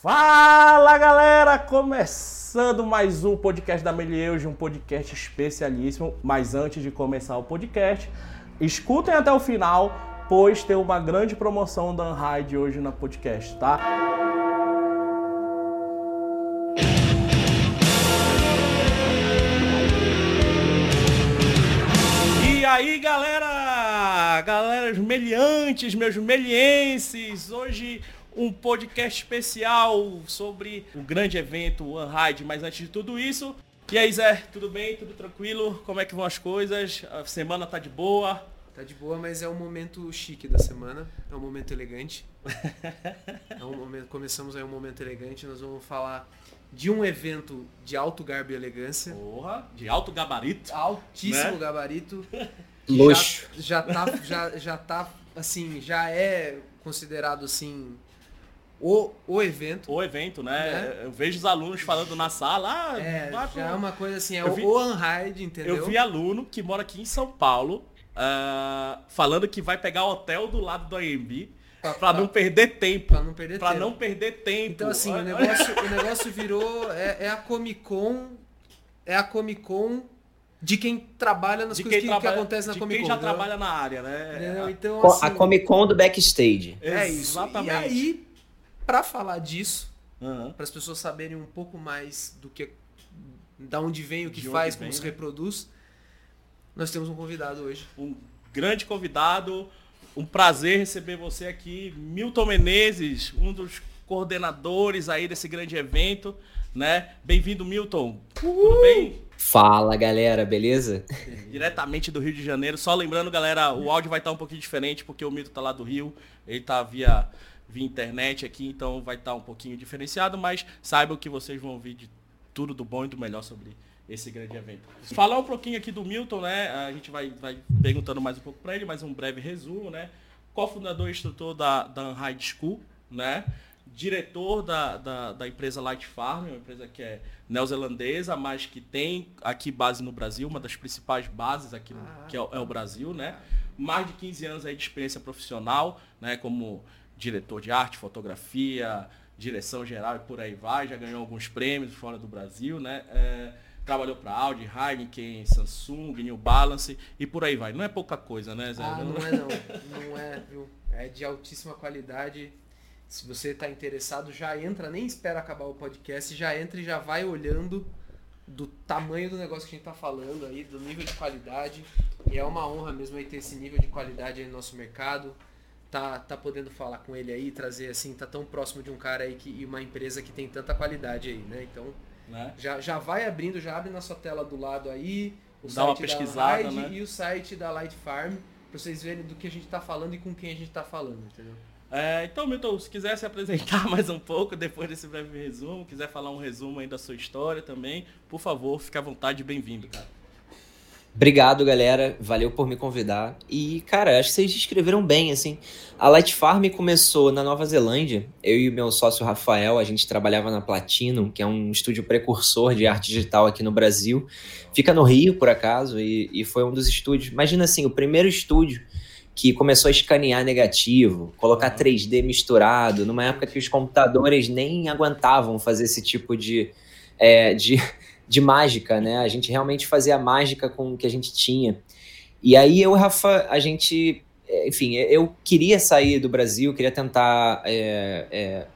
Fala galera, começando mais um podcast da Melieuge, um podcast especialíssimo. Mas antes de começar o podcast, escutem até o final, pois tem uma grande promoção da Unride hoje na podcast, tá? E aí galera, galera, meliantes, meus melienses, hoje um podcast especial sobre o grande evento One Ride. Mas antes de tudo isso, e aí Zé, tudo bem? Tudo tranquilo? Como é que vão as coisas? A semana tá de boa? Tá de boa, mas é um momento chique da semana, é um momento elegante. É um momento, começamos aí um momento elegante, nós vamos falar de um evento de alto garbo e elegância. Porra, de alto gabarito. Altíssimo Né? gabarito. Luxo. Já, já tá, já, já tá, assim, já é considerado, assim, o, o evento. O evento, né? Né? Eu vejo os alunos falando na sala, ah, É, já é uma coisa assim, é Eu o, vi- o Unride, entendeu? Eu vi aluno que mora aqui em São Paulo ah, falando que vai pegar hotel do lado do AMB Pra- pra não perder tempo. pra não perder Pra tempo. não perder tempo. Então, assim, o negócio, o negócio virou. É, é a Comic Con. É a Comic Con de quem trabalha nas de coisas quem, que, que trabalha, acontece na de Comic quem Con. já entendeu? trabalha na área, né? Então, assim, A Comic Con do backstage. é isso. Exatamente. E aí, pra falar disso, Aham. para as pessoas saberem um pouco mais do que. Da onde vem, o que De faz, vem, como se né? reproduz, nós temos um convidado hoje. um grande convidado. Um prazer receber você aqui, Milton Menezes, um dos coordenadores aí desse grande evento, né? Bem-vindo, Milton. Tudo bem? Fala galera, beleza? Diretamente do Rio de Janeiro. Só lembrando, galera, o áudio vai estar um pouquinho diferente porque o Milton tá lá do Rio, ele tá via via internet aqui, então vai estar um pouquinho diferenciado, mas saibam que vocês vão ouvir de tudo do bom e do melhor sobre esse grande evento. Falar um pouquinho aqui do Milton, né? A gente vai, vai perguntando mais um pouco para ele, mas um breve resumo, né? Cofundador e instrutor da, da Unride School, né? Diretor da, da, da empresa Light Farm, uma empresa que é neozelandesa, mas que tem aqui base no Brasil, uma das principais bases aqui, no, Ah. que é o, é o Brasil, né? Mais de 15 anos aí de experiência profissional, né? Como diretor de arte, fotografia, direção geral e por aí vai. Já ganhou alguns prêmios fora do Brasil, né? É, trabalhou para Audi, Heineken, Samsung, New Balance e por aí vai. Não é pouca coisa, né, Zé? Ah, não é não. Não é, viu? É de altíssima qualidade. Se você está interessado, já entra, nem espera acabar o podcast, já entra e já vai olhando do tamanho do negócio que a gente está falando aí, do nível de qualidade. E é uma honra mesmo aí ter esse nível de qualidade aí no nosso mercado. Tá, tá podendo falar com ele aí, trazer assim, tá tão próximo de um cara aí que, e uma empresa que tem tanta qualidade aí, né? Então, Né? já, já vai abrindo, já abre na sua tela do lado aí, o Dá uma site pesquisada, da Ride né? e o site da Light Farm, pra vocês verem do que a gente tá falando e com quem a gente tá falando, entendeu? É, então, Milton, se quiser se apresentar mais um pouco depois desse breve resumo, quiser falar um resumo aí da sua história também, por favor, fique à vontade, bem-vindo, cara. Obrigado galera, valeu por me convidar. E cara, acho que vocês descreveram bem, assim. A Light Farm começou na Nova Zelândia. Eu e o meu sócio Rafael, a gente trabalhava na Platinum, que é um estúdio precursor de arte digital aqui no Brasil. Fica no Rio, por acaso, e, e foi um dos estúdios. Imagina assim, o primeiro estúdio que começou a escanear negativo, colocar 3D misturado, numa época que os computadores nem aguentavam fazer esse tipo de, é, de, de mágica, né? A gente realmente fazia mágica com o que a gente tinha. E aí eu e Rafa, a gente, é, enfim, eu queria sair do Brasil, queria tentar, é, é,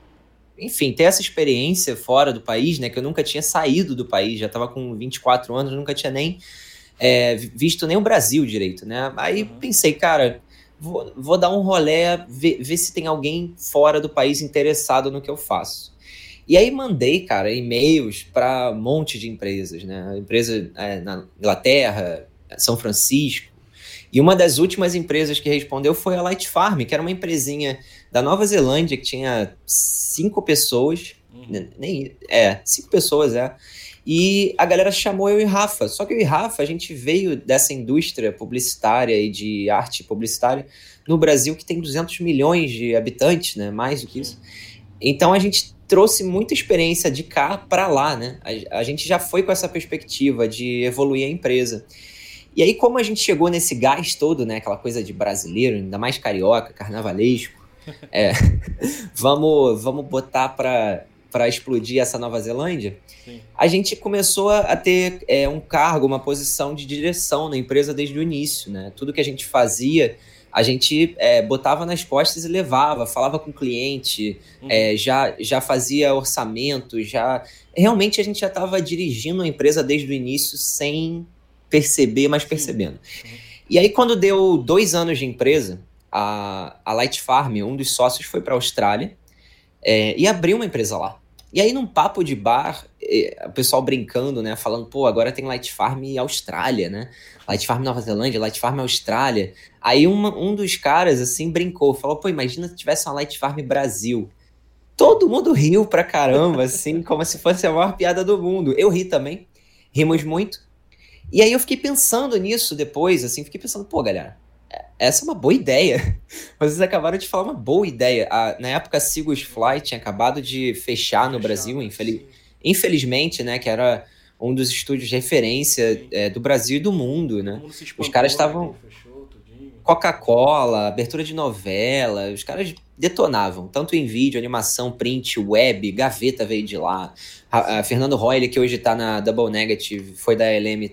enfim, ter essa experiência fora do país, né? Que eu nunca tinha saído do país, já estava com 24 anos, nunca tinha nem é, visto nem o Brasil direito, né? Aí Uhum. pensei, cara, vou, vou dar um rolé, ver, ver se tem alguém fora do país interessado no que eu faço. E aí mandei, cara, e-mails para um monte de empresas, né? Empresa é, na Inglaterra, São Francisco. E uma das últimas empresas que respondeu foi a Light Farm, que era uma empresinha da Nova Zelândia que tinha cinco pessoas, Uhum. Nem, é, cinco pessoas, é. E a galera chamou eu e Rafa. Só que eu e Rafa, a gente veio dessa indústria publicitária e de arte publicitária no Brasil que tem 200 milhões de habitantes, né? Mais do que isso. Então a gente trouxe muita experiência de cá para lá, né? A, a gente já foi com essa perspectiva de evoluir a empresa. E aí, como a gente chegou nesse gás todo, né? Aquela coisa de brasileiro, ainda mais carioca, carnavalesco, é, vamos, vamos botar para para explodir essa Nova Zelândia, Sim. a gente começou a ter é, um cargo, uma posição de direção na empresa desde o início, né? Tudo que a gente fazia, a gente é, botava nas costas e levava, falava com o cliente, Uhum. é, já, já fazia orçamento, já realmente a gente já estava dirigindo a empresa desde o início sem perceber, mas percebendo. Uhum. E aí quando deu dois anos de empresa, a, a Light Farm, um dos sócios foi para a Austrália é, e abriu uma empresa lá. E aí, num papo de bar, o pessoal brincando, né? Falando, pô, agora tem Light Farm Austrália, né? Light Farm Nova Zelândia, Light Farm Austrália. Aí uma- um dos caras, assim, brincou, falou, pô, imagina se tivesse uma Light Farm Brasil. Todo mundo riu pra caramba, assim, como se fosse a maior piada do mundo. Eu ri também, rimos muito. E aí eu fiquei pensando nisso depois, assim, fiquei pensando, pô, galera, essa é uma boa ideia. Vocês acabaram de falar uma boa ideia. A- na época, a Sigus Fly tinha acabado de fechar no Brasil, infeliz-. Infelizmente, né? Que era um dos estúdios de referência é, do Brasil e do mundo, né? Mundo espantou, caras né, estavam- tudinho. Coca-Cola, abertura de novela, os caras detonavam, tanto em vídeo, animação, print, web, Gaveta veio de lá. A, a Fernando Royle, que hoje tá na Double Negative, foi da LM,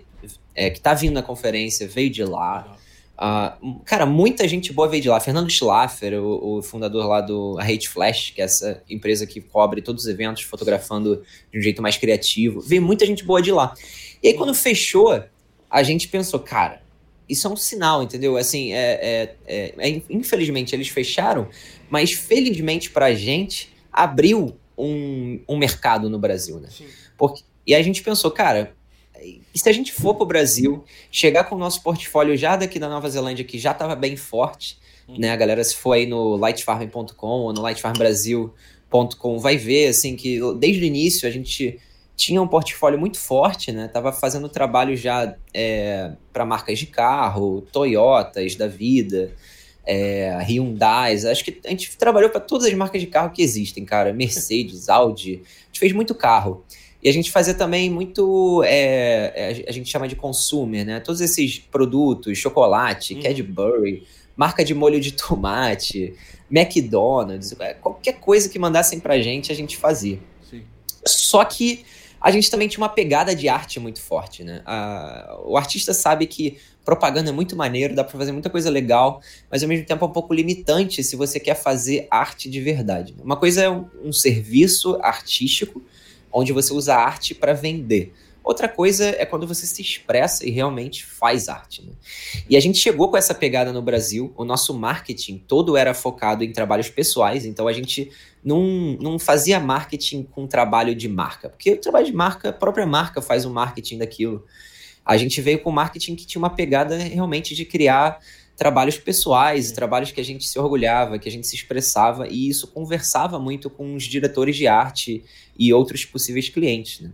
é, que tá vindo na conferência, veio de lá. Ah, cara, muita gente boa veio de lá. Fernando Schlaffer, o, o fundador lá do Hate Flash, que é essa empresa que cobre todos os eventos, fotografando de um jeito mais criativo. Veio muita gente boa de lá. E aí, quando fechou, a gente pensou, cara, isso é um sinal, entendeu? Assim, é, é- é- é- infelizmente eles fecharam, mas felizmente pra gente, abriu um, um mercado no Brasil, né? Porque, e aí a gente pensou, cara, e se a gente for pro Brasil, chegar com o nosso portfólio já daqui da Nova Zelândia, que já estava bem forte, Uhum. né? A galera, se for aí no lightfarm.com ou no lightfarmbrasil.com, vai ver, assim, que desde o início a gente tinha um portfólio muito forte, né? Tava fazendo trabalho já é, para marcas de carro, Toyotas da vida, é, Hyundai, acho que a gente trabalhou para todas as marcas de carro que existem, cara. Mercedes, Audi, a gente fez muito carro. E a gente fazia também muito, é, é, a gente chama de consumer, né? Todos esses produtos, chocolate, Uhum. Cadbury, marca de molho de tomate, McDonald's, é, qualquer coisa que mandassem pra gente, a gente fazia. Sim. Só que a gente também tinha uma pegada de arte muito forte, né? A- o artista sabe que propaganda é muito maneiro, dá pra fazer muita coisa legal, mas ao mesmo tempo é um pouco limitante se você quer fazer arte de verdade. Uma coisa é um, um serviço artístico, onde você usa arte para vender. Outra coisa é quando você se expressa e realmente faz arte. Né? E a gente chegou com essa pegada no Brasil. O nosso marketing todo era focado em trabalhos pessoais, então a gente não, não fazia marketing com trabalho de marca. Porque o trabalho de marca, a própria marca faz o marketing daquilo. A gente veio com marketing que tinha uma pegada realmente de criar trabalhos pessoais, Sim. trabalhos que a gente se orgulhava, que a gente se expressava, e isso conversava muito com os diretores de arte e outros possíveis clientes. Né?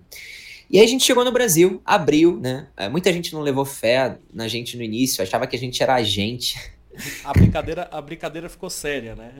E aí a gente chegou no Brasil, abriu, né? É, Muita gente não levou fé na gente no início, achava que a gente era agente. A brincadeira, a brincadeira ficou séria, né?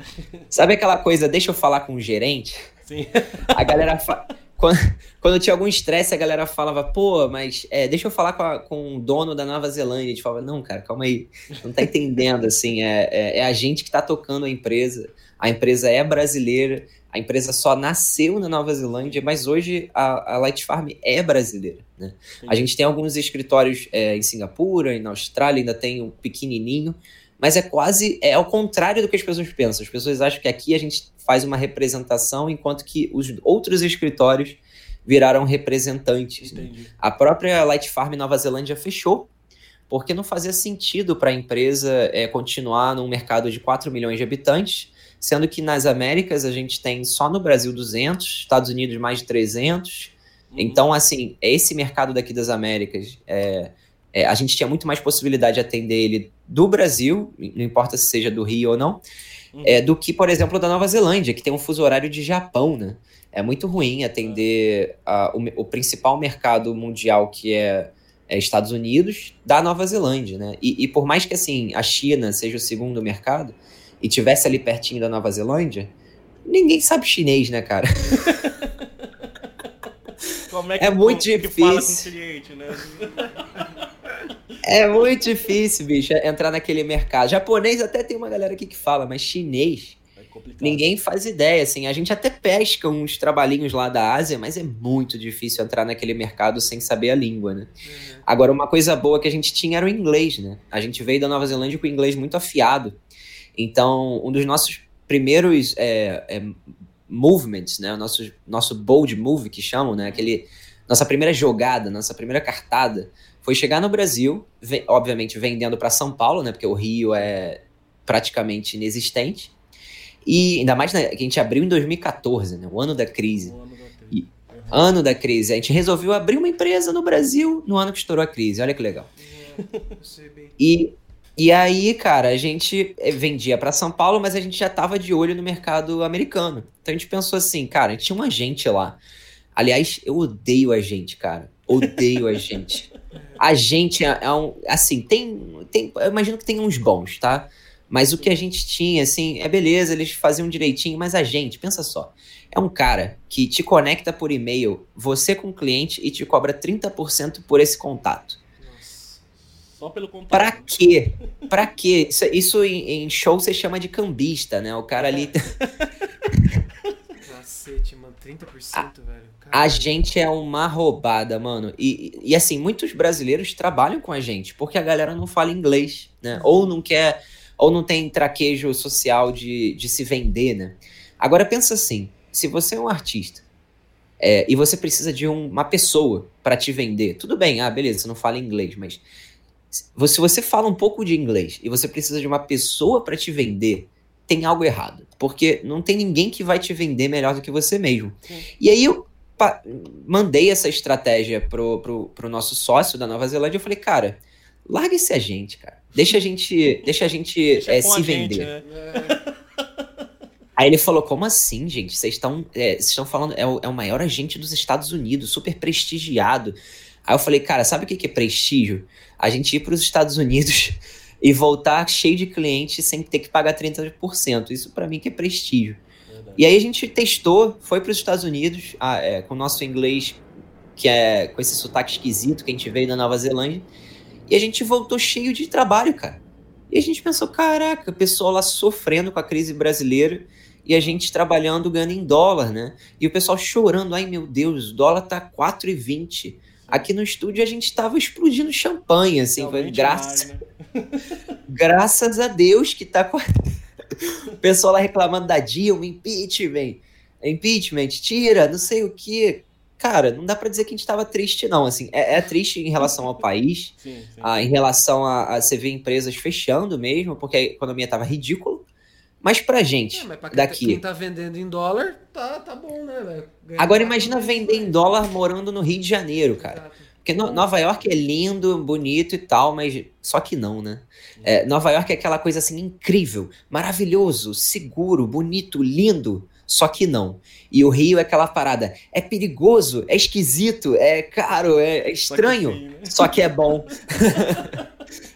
Sabe aquela coisa, deixa eu falar com o gerente? Sim. A galera. Fa... Quando, quando tinha algum estresse, a galera falava, pô, mas é, deixa eu falar com, a- com o dono da Nova Zelândia. A gente falava, não, cara, calma aí. Não tá entendendo, assim. É, é, é a gente que tá tocando a empresa. A empresa é brasileira. A empresa só nasceu na Nova Zelândia, mas hoje a, a Light Farm é brasileira. Né? A gente tem alguns escritórios é, em Singapura na Austrália, ainda tem um pequenininho, mas é quase é ao contrário do que as pessoas pensam. As pessoas acham que aqui a gente faz uma representação, enquanto que os outros escritórios viraram representantes. né? A própria Light Farm Nova Zelândia fechou, porque não fazia sentido para a empresa é, continuar num mercado de 4 milhões de habitantes, sendo que nas Américas a gente tem só no Brasil 200, Estados Unidos mais de 300. Uhum. Então, assim, esse mercado daqui das Américas, é, é, a gente tinha muito mais possibilidade de atender ele do Brasil, não importa se seja do Rio ou não, Uhum. é, do que, por exemplo, da Nova Zelândia, que tem um fuso horário de Japão, né? É muito ruim atender a- o, o principal mercado mundial, que é, é Estados Unidos, da Nova Zelândia, né? E, e por mais que, assim, a China seja o segundo mercado e tivesse ali pertinho da Nova Zelândia, ninguém sabe chinês, né, cara? Como é, é muito que fala com o difícil. cliente, né? É muito difícil, bicho, entrar naquele mercado. Japonês até tem uma galera aqui que fala, mas chinês É complicado. Ninguém faz ideia, assim. A gente até pesca uns trabalhinhos lá da Ásia, mas é muito difícil entrar naquele mercado sem saber a língua, né? Uhum. Agora, uma coisa boa que a gente tinha era o inglês, né? A gente veio da Nova Zelândia com o inglês muito afiado. Então, um dos nossos primeiros é, é, movements, né? O nosso, nosso bold move, que chamam, né? Aquele, nossa primeira jogada, nossa primeira cartada, foi chegar no Brasil, obviamente vendendo para São Paulo, né? Porque o Rio é praticamente inexistente. E ainda mais né, que a gente abriu em 2014, né? O ano da crise. O ano da crise. E, uhum. ano da crise. A gente resolveu abrir uma empresa no Brasil no ano que estourou a crise. Olha que legal. e, e aí, cara, a gente eh, vendia para São Paulo, mas a gente já tava de olho no mercado americano. Então a gente pensou assim, cara, a gente tinha um agente lá. Aliás, eu odeio a gente, cara. Odeio a gente. A gente é, é um. Assim, tem, tem. Eu imagino que tem uns bons, tá? Mas o que a gente tinha, assim, é beleza, eles faziam direitinho, mas a gente, pensa só, é um cara que te conecta por e-mail, você com o cliente, e te cobra 30% por esse contato. Nossa. Só pelo contato. Pra quê? Pra quê? Isso, isso em, em, show você chama de cambista, né? O cara ali. Cacete, mano, 30%, a, velho. A gente é uma roubada, mano. E, e assim, muitos brasileiros trabalham com a gente porque a galera não fala inglês, né? Ou não quer ou não tem traquejo social de, de se vender, né? Agora pensa assim, se você é um artista é, e você precisa de um, uma pessoa para te vender, tudo bem, ah, beleza, você não fala inglês, mas se você fala um pouco de inglês e você precisa de uma pessoa para te vender, tem algo errado. Porque não tem ninguém que vai te vender melhor do que você mesmo. Sim. E aí eu mandei essa estratégia pro, pro, pro nosso sócio da Nova Zelândia. Eu falei, cara, larga esse agente, cara. Deixa a gente, deixa a gente deixa é, se vender. Gente, né? Aí ele falou: Como assim, gente? Vocês estão é, estão falando, é o, é o maior agente dos Estados Unidos, super prestigiado. Aí eu falei: Cara, sabe o que, que é prestígio? A gente ir para os Estados Unidos e voltar cheio de clientes sem ter que pagar 30%. Isso para mim que é prestígio. E aí a gente testou, foi para os Estados Unidos ah, é, com o nosso inglês, que é com esse sotaque esquisito que a gente veio da Nova Zelândia. E a gente voltou cheio de trabalho, cara. E a gente pensou, caraca, o pessoal lá sofrendo com a crise brasileira e a gente trabalhando ganhando em dólar, né? E o pessoal chorando, ai meu Deus, o dólar tá 4,20. Aqui no estúdio a gente tava explodindo champanhe, assim, foi graças, né? graças a Deus que tá com o pessoal lá reclamando da Dilma, impeachment, impeachment, tira, não sei o que cara, não dá para dizer que a gente tava triste, não. Assim, é, é triste em relação ao país, sim, sim. Ah, em relação a, a, você ver empresas fechando mesmo, porque a economia tava ridícula. Mas pra gente, é, mas pra quem tá- daqui. Quem tá vendendo em dólar, tá, tá bom, né, Agora imagina vender em dólar morando no Rio de Janeiro, cara. Exato. Porque no, Nova York é lindo, bonito e tal, mas só que não, né? É, Nova York é aquela coisa assim incrível, maravilhoso, seguro, bonito, lindo. Só que não. E o Rio é aquela parada. É perigoso, é esquisito, é caro, é, é estranho. Só que, sim, né? só que é bom.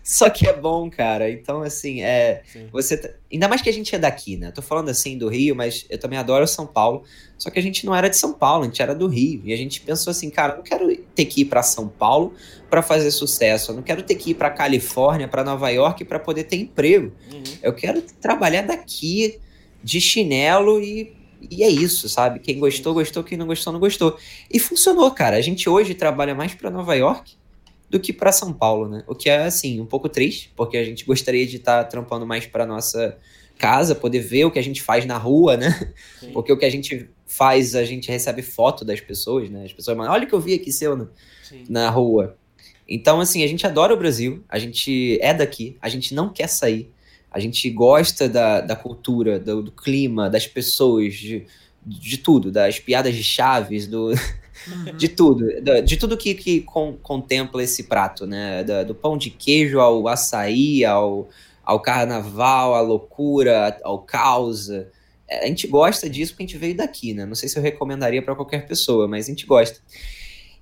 só que é bom, cara. Então, assim, é. Você. Tá... Ainda mais que a gente é daqui, né? tô falando assim do Rio, mas eu também adoro São Paulo. Só que a gente não era de São Paulo, a gente era do Rio. E a gente pensou assim, cara, não quero ter que ir para São Paulo para fazer sucesso. Eu não quero ter que ir para Califórnia, para Nova York para poder ter emprego. Uhum. Eu quero trabalhar daqui de chinelo e e é isso, sabe? Quem gostou, gostou, quem não gostou, não gostou. E funcionou, cara. A gente hoje trabalha mais para Nova York do que para São Paulo, né? O que é, assim, um pouco triste, porque a gente gostaria de estar tá trampando mais para nossa casa, poder ver o que a gente faz na rua, né? Sim. Porque o que a gente faz, a gente recebe foto das pessoas, né? As pessoas mandam, olha o que eu vi aqui seu no, na rua. Então, assim, a gente adora o Brasil, a gente é daqui, a gente não quer sair. A gente gosta da, da cultura, do, do clima, das pessoas, de, de tudo, das piadas de chaves, do, uhum. de tudo, de tudo que, que con, contempla esse prato, né? Da, do pão de queijo ao açaí, ao, ao carnaval, à loucura, ao caos. É, a gente gosta disso porque a gente veio daqui, né? Não sei se eu recomendaria para qualquer pessoa, mas a gente gosta.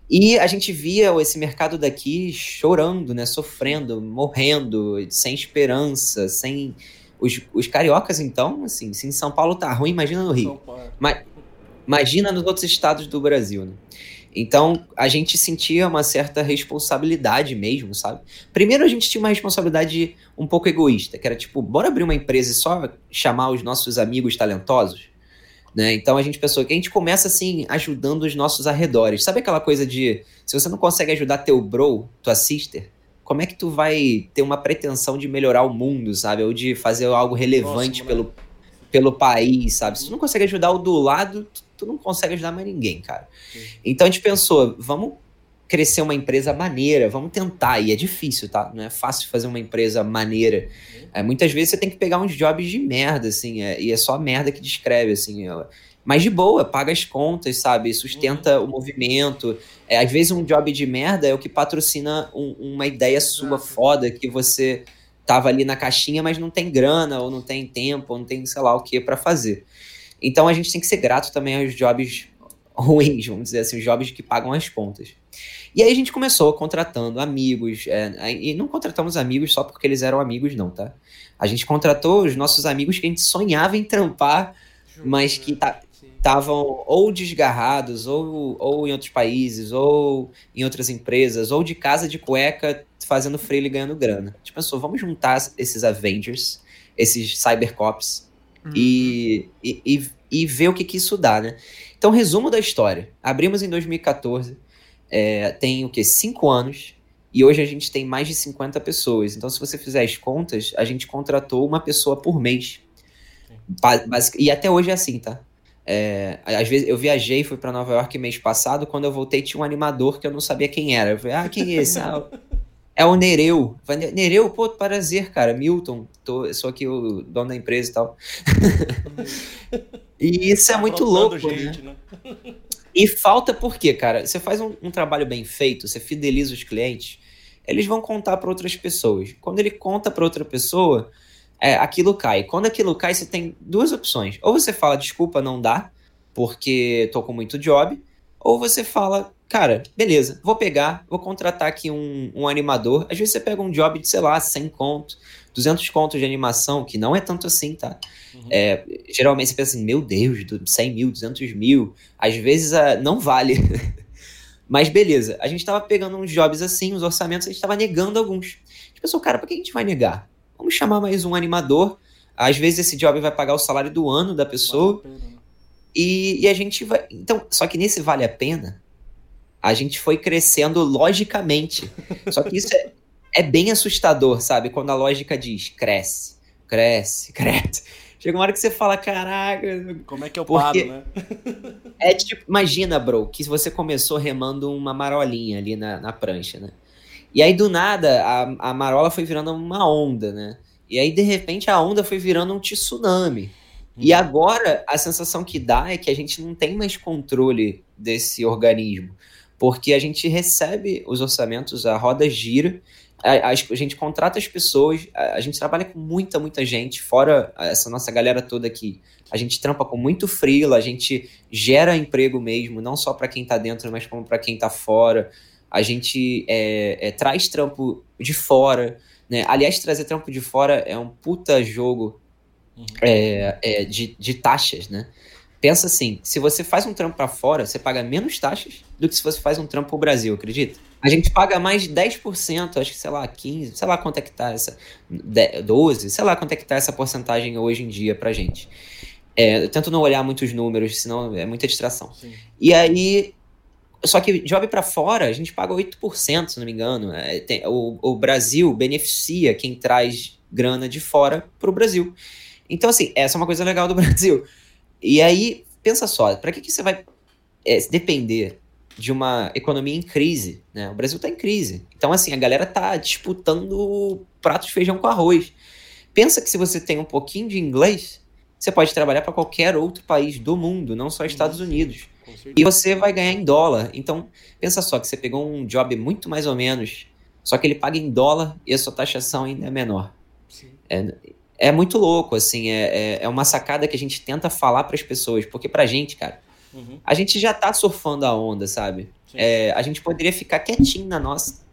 E a gente via esse mercado daqui chorando, né? Sofrendo, morrendo, sem esperança, sem. Os, os cariocas, então, assim, se em São Paulo tá ruim, imagina no Rio. Ma imagina nos outros estados do Brasil, né? Então, a gente sentia uma certa responsabilidade mesmo, sabe? Primeiro, a gente tinha uma responsabilidade um pouco egoísta, que era tipo, bora abrir uma empresa e só chamar os nossos amigos talentosos? Né? Então, a gente pensou que a gente começa, assim, ajudando os nossos arredores. Sabe aquela coisa de, se você não consegue ajudar teu bro, tua sister, como é que tu vai ter uma pretensão de melhorar o mundo, sabe? Ou de fazer algo relevante pelo, né? pelo país, sabe? Se tu não consegue ajudar o do lado, tu, tu não consegue ajudar mais ninguém, cara. Sim. Então a gente pensou, vamos crescer uma empresa maneira, vamos tentar. E é difícil, tá? Não é fácil fazer uma empresa maneira. É, muitas vezes você tem que pegar uns jobs de merda, assim, é, e é só a merda que descreve, assim. Ela. Mas de boa, paga as contas, sabe? Sustenta uhum. o movimento. É, às vezes um job de merda é o que patrocina um, uma ideia sua foda que você tava ali na caixinha, mas não tem grana, ou não tem tempo, ou não tem sei lá o que para fazer. Então a gente tem que ser grato também aos jobs ruins, vamos dizer assim, os jobs que pagam as contas. E aí a gente começou contratando amigos, é, e não contratamos amigos só porque eles eram amigos, não, tá? A gente contratou os nossos amigos que a gente sonhava em trampar, mas que tá, estavam ou desgarrados, ou, ou em outros países, ou em outras empresas, ou de casa de cueca fazendo freio e ganhando grana. A gente pensou, vamos juntar esses Avengers, esses Cybercops, uhum. e, e, e, ver o que, que isso dá, né? Então, resumo da história. Abrimos em 2014, é, tem o que? Cinco anos, e hoje a gente tem mais de 50 pessoas. Então, se você fizer as contas, a gente contratou uma pessoa por mês. E até hoje é assim, tá? É, às vezes eu viajei, fui para Nova York mês passado. Quando eu voltei, tinha um animador que eu não sabia quem era. Eu falei, ah, quem é esse? Ah, é o Nereu. Nereu, pô, prazer, cara. Milton, tô, sou aqui o dono da empresa e tal. e isso é tá muito louco, gente, né? né? E falta por quê, cara? Você faz um, um, trabalho bem feito, você fideliza os clientes, eles vão contar para outras pessoas. Quando ele conta para outra pessoa, é, aquilo cai. Quando aquilo cai, você tem duas opções. Ou você fala, desculpa, não dá, porque tô com muito job. Ou você fala, cara, beleza, vou pegar, vou contratar aqui um, um animador. Às vezes você pega um job de, sei lá, 100 conto, 200 contos de animação, que não é tanto assim, tá? Uhum. É, geralmente você pensa assim, meu Deus, 100 mil, 200 mil. Às vezes uh, não vale. Mas beleza, a gente tava pegando uns jobs assim, uns orçamentos, a gente tava negando alguns. A gente pensou, cara, por que a gente vai negar? Vamos chamar mais um animador. Às vezes esse job vai pagar o salário do ano da pessoa. Vale e, e a gente vai. Então, só que nesse vale a pena, a gente foi crescendo logicamente. Só que isso é, é bem assustador, sabe? Quando a lógica diz cresce, cresce, cresce. Chega uma hora que você fala, caraca. Como é que eu paro, né? é tipo, imagina, bro, que você começou remando uma marolinha ali na, na prancha, né? E aí, do nada, a, a marola foi virando uma onda, né? E aí, de repente, a onda foi virando um tsunami. E uhum. agora, a sensação que dá é que a gente não tem mais controle desse organismo. Porque a gente recebe os orçamentos, a roda gira, a, a, a gente contrata as pessoas, a, a, gente trabalha com muita, muita gente, fora essa nossa galera toda aqui. A gente trampa com muito freela, a gente gera emprego mesmo, não só para quem está dentro, mas como para quem está fora a gente é, é, traz trampo de fora, né? Aliás, trazer trampo de fora é um puta jogo uhum. é, é, de, de taxas, né? Pensa assim, se você faz um trampo para fora, você paga menos taxas do que se você faz um trampo pro Brasil, acredita? A gente paga mais 10%, acho que, sei lá, 15%, sei lá quanto é que tá essa, 12%, sei lá quanto é que tá essa porcentagem hoje em dia pra gente. É, eu tento não olhar muitos números, senão é muita distração. Sim. E aí, só que job para fora, a gente paga 8%, se não me engano. É, tem, o, o Brasil beneficia quem traz grana de fora para o Brasil. Então, assim, essa é uma coisa legal do Brasil. E aí, pensa só, para que, que você vai é, depender de uma economia em crise? Né? O Brasil está em crise. Então, assim, a galera tá disputando prato de feijão com arroz. Pensa que se você tem um pouquinho de inglês, você pode trabalhar para qualquer outro país do mundo, não só Estados Unidos. E você vai ganhar em dólar. Então, pensa só que você pegou um job muito mais ou menos, só que ele paga em dólar e a sua taxação ainda é menor. É, é muito louco, assim, é, é, é, uma sacada que a gente tenta falar para as pessoas, porque pra gente, cara, uhum. a gente já tá surfando a onda, sabe? É, a gente poderia ficar quietinho na nossa.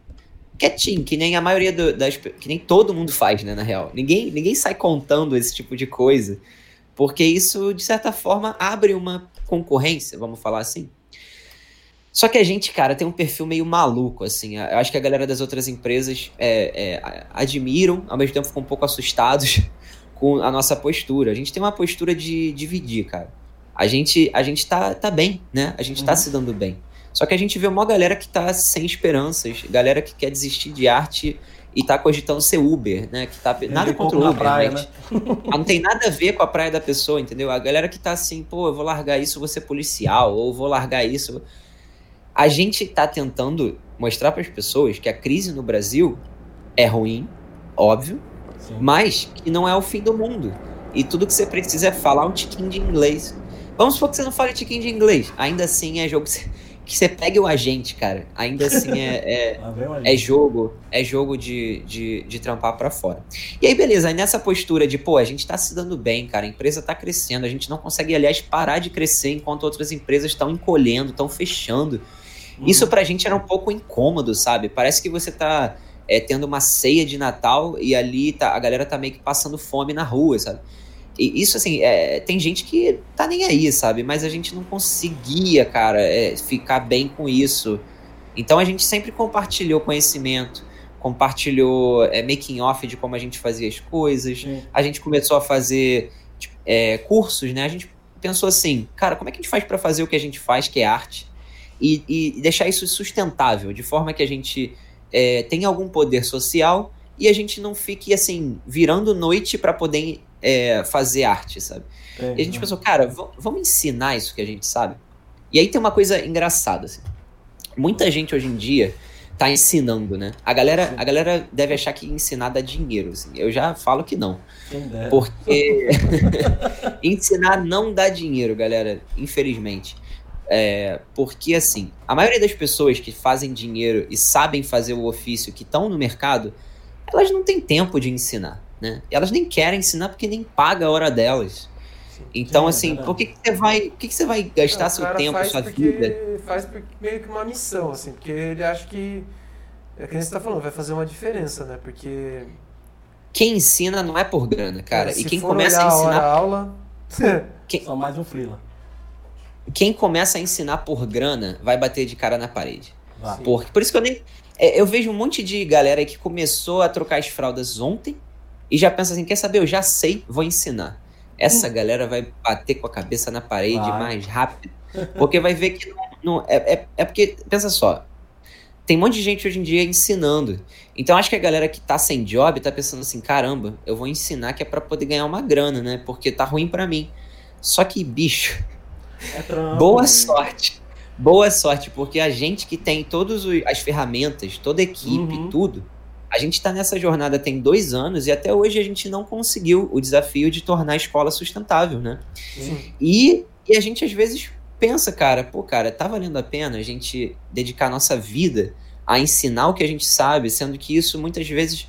Quietinho, que nem a maioria do, das. que nem todo mundo faz, né, na real. Ninguém, ninguém sai contando esse tipo de coisa, porque isso, de certa forma, abre uma concorrência, vamos falar assim. Só que a gente, cara, tem um perfil meio maluco, assim. Eu acho que a galera das outras empresas é, é, admiram, ao mesmo tempo ficam um pouco assustados com a nossa postura. A gente tem uma postura de dividir, cara. A gente, a gente tá, tá bem, né? A gente tá uhum. tá se dando bem. Só que a gente vê uma galera que tá sem esperanças, galera que quer desistir de arte e tá cogitando ser Uber, né? Que tá nada contra o Uber, praia, né? não tem nada a ver com a praia da pessoa, entendeu? A galera que tá assim, pô, eu vou largar isso, vou ser policial, ou vou largar isso. A gente tá tentando mostrar para as pessoas que a crise no Brasil é ruim, óbvio, Sim. mas que não é o fim do mundo. E tudo que você precisa é falar um tiquinho de inglês. Vamos supor que você não fale tiquinho de inglês. Ainda assim é jogo que você que você pegue o agente, cara. Ainda assim é, é, é jogo, é jogo de, de, de trampar para fora. E aí, beleza, aí nessa postura de, pô, a gente tá se dando bem, cara, a empresa tá crescendo, a gente não consegue, aliás, parar de crescer enquanto outras empresas estão encolhendo, estão fechando. Uhum. Isso pra gente era um pouco incômodo, sabe? Parece que você tá é, tendo uma ceia de Natal e ali tá, a galera tá meio que passando fome na rua, sabe? E isso, assim, é, tem gente que tá nem aí, sabe? Mas a gente não conseguia, cara, é, ficar bem com isso. Então a gente sempre compartilhou conhecimento, compartilhou é, making off de como a gente fazia as coisas. Sim. A gente começou a fazer tipo, é, cursos, né? A gente pensou assim, cara, como é que a gente faz para fazer o que a gente faz, que é arte, e, e deixar isso sustentável, de forma que a gente é, tenha algum poder social e a gente não fique assim virando noite para poder é, fazer arte, sabe? É, e a gente pensou, cara, vamos ensinar isso que a gente sabe. E aí tem uma coisa engraçada, assim. Muita gente hoje em dia tá ensinando, né? A galera, a galera deve achar que ensinar dá dinheiro, assim. Eu já falo que não. Porque ensinar não dá dinheiro, galera, infelizmente. É, porque, assim, a maioria das pessoas que fazem dinheiro e sabem fazer o ofício que estão no mercado, elas não têm tempo de ensinar né? E elas nem querem ensinar porque nem paga a hora delas. Então, Sim, assim, por que, que você vai, por que, que você vai gastar seu tempo, sua vida? Faz meio que uma missão, assim, porque ele acha que é que você está falando, vai fazer uma diferença, né? Porque quem ensina não é por grana, cara. É, e quem começa a ensinar a aula, quem... só mais um frila. Quem começa a ensinar por grana vai bater de cara na parede. Por, por isso que eu nem é, eu vejo um monte de galera que começou a trocar as fraldas ontem e já pensa assim: quer saber? Eu já sei, vou ensinar. Essa hum. galera vai bater com a cabeça na parede vai. mais rápido. Porque vai ver que não. não é, é, é, porque, pensa só, tem um monte de gente hoje em dia ensinando. Então acho que a galera que tá sem job tá pensando assim: caramba, eu vou ensinar que é para poder ganhar uma grana, né? Porque tá ruim para mim. Só que, bicho, é trampo, boa né? sorte. Boa sorte, porque a gente que tem todas as ferramentas, toda a equipe, uhum. tudo, a gente está nessa jornada tem dois anos e até hoje a gente não conseguiu o desafio de tornar a escola sustentável, né? E, e a gente às vezes pensa, cara, pô, cara, tá valendo a pena a gente dedicar nossa vida a ensinar o que a gente sabe, sendo que isso muitas vezes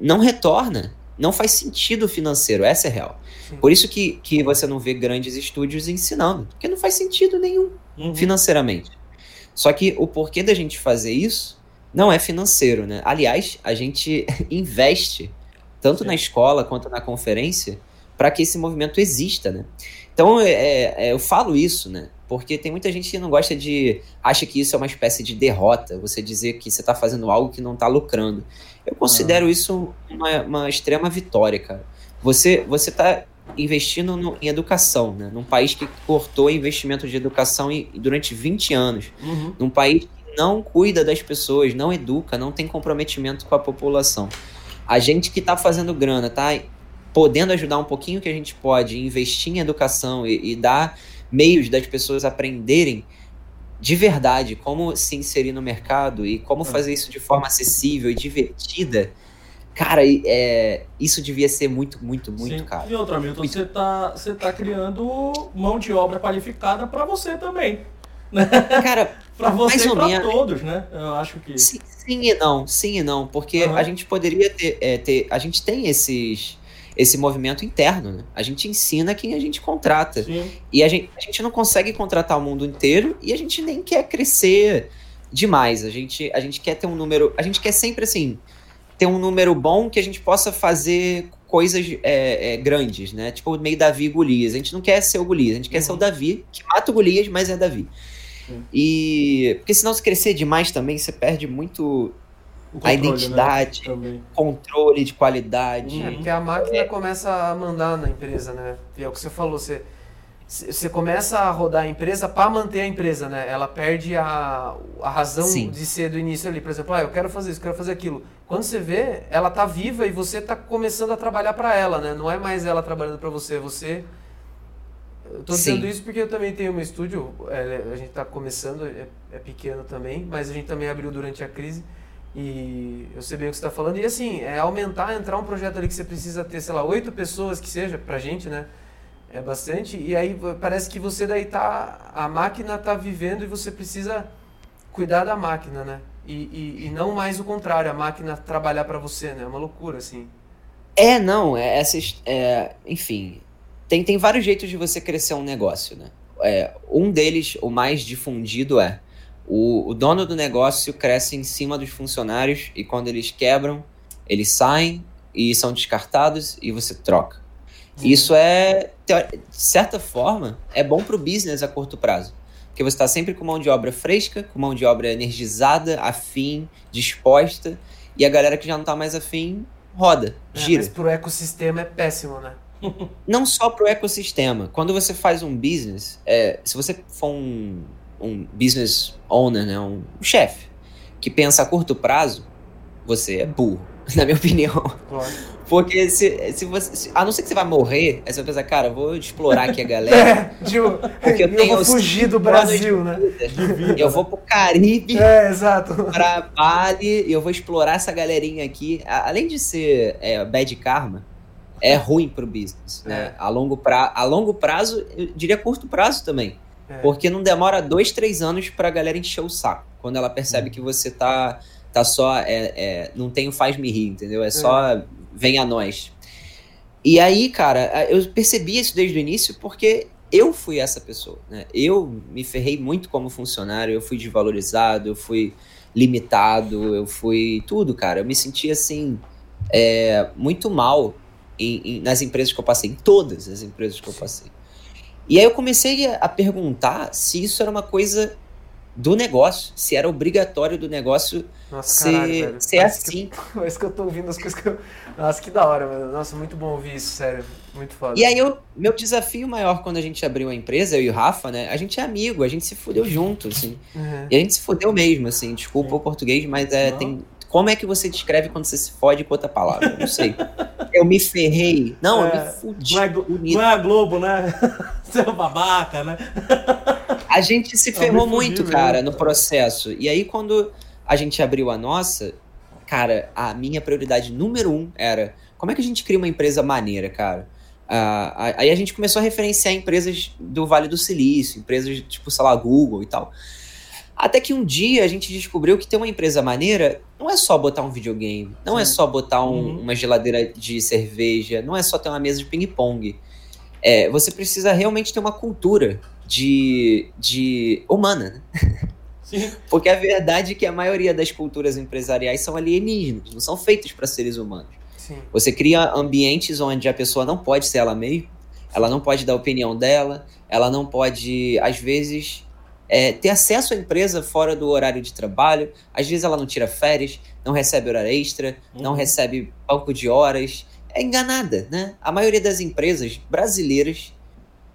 não retorna, não faz sentido financeiro, essa é real. Sim. Por isso que, que você não vê grandes estúdios ensinando, porque não faz sentido nenhum uhum. financeiramente. Só que o porquê da gente fazer isso não é financeiro, né? Aliás, a gente investe tanto Sim. na escola quanto na conferência para que esse movimento exista, né? Então, é, é, eu falo isso, né? Porque tem muita gente que não gosta de. acha que isso é uma espécie de derrota, você dizer que você está fazendo algo que não está lucrando. Eu considero ah. isso uma, uma, extrema vitória, cara. Você você está investindo no, em educação, né? Num país que cortou investimento de educação em, durante 20 anos. Uhum. Num país não cuida das pessoas, não educa, não tem comprometimento com a população. A gente que está fazendo grana, tá podendo ajudar um pouquinho que a gente pode, investir em educação e, e dar meios das pessoas aprenderem de verdade como se inserir no mercado e como é. fazer isso de forma acessível e divertida. Cara, é, isso devia ser muito, muito, muito Sim. caro. E outra, Milton, você está você tá criando mão de obra qualificada para você também. Cara, para você e para todos, né? Eu acho que. Sim, sim, e não, sim e não. Porque uhum. a gente poderia ter, é, ter. A gente tem esses esse movimento interno. Né? A gente ensina quem a gente contrata. Sim. E a gente, a gente não consegue contratar o mundo inteiro e a gente nem quer crescer demais. A gente, a gente quer ter um número. A gente quer sempre assim ter um número bom que a gente possa fazer coisas é, é, grandes, né? Tipo meio Davi e Golias. A gente não quer ser o Golias, a gente quer ser o uhum. Davi, que mata o Golias, mas é Davi. E. Porque senão se crescer demais também, você perde muito O a controle, identidade, Né? Controle de qualidade. É, porque a máquina começa a mandar na empresa, né? E é o que você falou, você, você começa a rodar a empresa para manter a empresa, né? Ela perde a, a razão Sim. de ser do início ali. Por exemplo, ah, eu quero fazer isso, quero fazer aquilo. Quando você vê, ela tá viva e você tá começando a trabalhar para ela, né? Não é mais ela trabalhando para você, é você... Eu tô dizendo Sim. isso porque eu também tenho um estúdio, é, a gente tá começando, é, é pequeno também, mas a gente também abriu durante a crise. E eu sei bem o que você está falando. E assim, é aumentar, entrar um projeto ali que você precisa ter, sei lá, oito pessoas que seja, pra gente, né? É bastante. E aí parece que você daí tá. A máquina tá vivendo e você precisa cuidar da máquina, né? E, e, e não mais o contrário, a máquina trabalhar para você, né? É uma loucura, assim. É, não, é, essas. é, enfim, tem, tem vários jeitos de você crescer um negócio, né? É, um deles, o mais difundido, é o, o dono do negócio cresce em cima dos funcionários e quando eles quebram, eles saem e são descartados e você troca. Isso é, de certa forma, é bom pro business a curto prazo. Porque você está sempre com mão de obra fresca, com mão de obra energizada, afim, disposta, e a galera que já não tá mais afim roda, É, gira mas pro ecossistema é péssimo, né? não só para o ecossistema. Quando você faz um business, é, se você for um, um business owner, né, um chefe, que pensa a curto prazo, você é burro, na minha opinião. Lógico. Porque se, se você. se- a não ser que você vai morrer, aí você vai pensar, cara, eu vou explorar aqui a galera. É, tipo, Porque eu eu tenho vou fugir do Brasil, né? Eu vou pro Caribe. É, exato. pra Bali e eu vou explorar essa galerinha aqui. Além de ser é, bad karma, é ruim pro business. Né? A, longo pra, a longo prazo, eu diria curto prazo também. É. Porque não demora dois, três anos pra galera encher o saco. Quando ela percebe que você tá, tá só. É, é, não tem o faz-me rir, entendeu? É só vem a nós. E aí, cara, eu percebi isso desde o início porque eu fui essa pessoa, né? Eu me ferrei muito como funcionário, eu fui desvalorizado, eu fui limitado, eu fui tudo, cara. Eu me senti assim, é, muito mal em- em- nas empresas que eu passei, em todas as empresas que eu passei. E aí eu comecei a, perguntar se isso era uma coisa do negócio, se era obrigatório do negócio Nossa, caralho, ser, velho. ser Parece que- assim. Parece que eu tô ouvindo as coisas que eu. Nossa, que da hora, mano. Nossa, muito bom ouvir isso, sério. Muito foda. E aí, eu, meu desafio maior quando a gente abriu a empresa, eu e o Rafa, né? A gente é amigo, a gente se fudeu junto, assim. Uhum. E a gente se fudeu mesmo, assim. Desculpa o português, mas é, Não. tem. Como é que você descreve quando você se fode com outra palavra? Eu Não sei. Eu me ferrei. Não, eu É, me fudi. Não é, bonito. não é a Globo, né? Seu babaca, né? A gente se Eu ferrou muito, cara, no processo. E aí, quando a gente abriu a nossa, cara, a minha prioridade número um era como é que a gente cria uma empresa maneira, cara? A- aí a gente começou a referenciar empresas do Vale do Silício, empresas tipo, sei lá, Google e tal. Até que um dia a gente descobriu que ter uma empresa maneira não é só botar um videogame, não é Sim. só botar um- Uhum. uma geladeira de cerveja, não é só ter uma mesa de ping-pong. É, você precisa realmente ter uma cultura de, de humana, né? Sim. Porque a verdade é que a maioria das culturas empresariais são alienígenas, não são feitas para seres humanos. Sim. Você cria ambientes onde a pessoa não pode ser ela mesma, ela não pode dar a opinião dela, ela não pode, às vezes, é, ter acesso à empresa fora do horário de trabalho, às vezes ela não tira férias, não recebe hora extra, não Uhum. recebe banco de horas, é enganada, né? A maioria das empresas brasileiras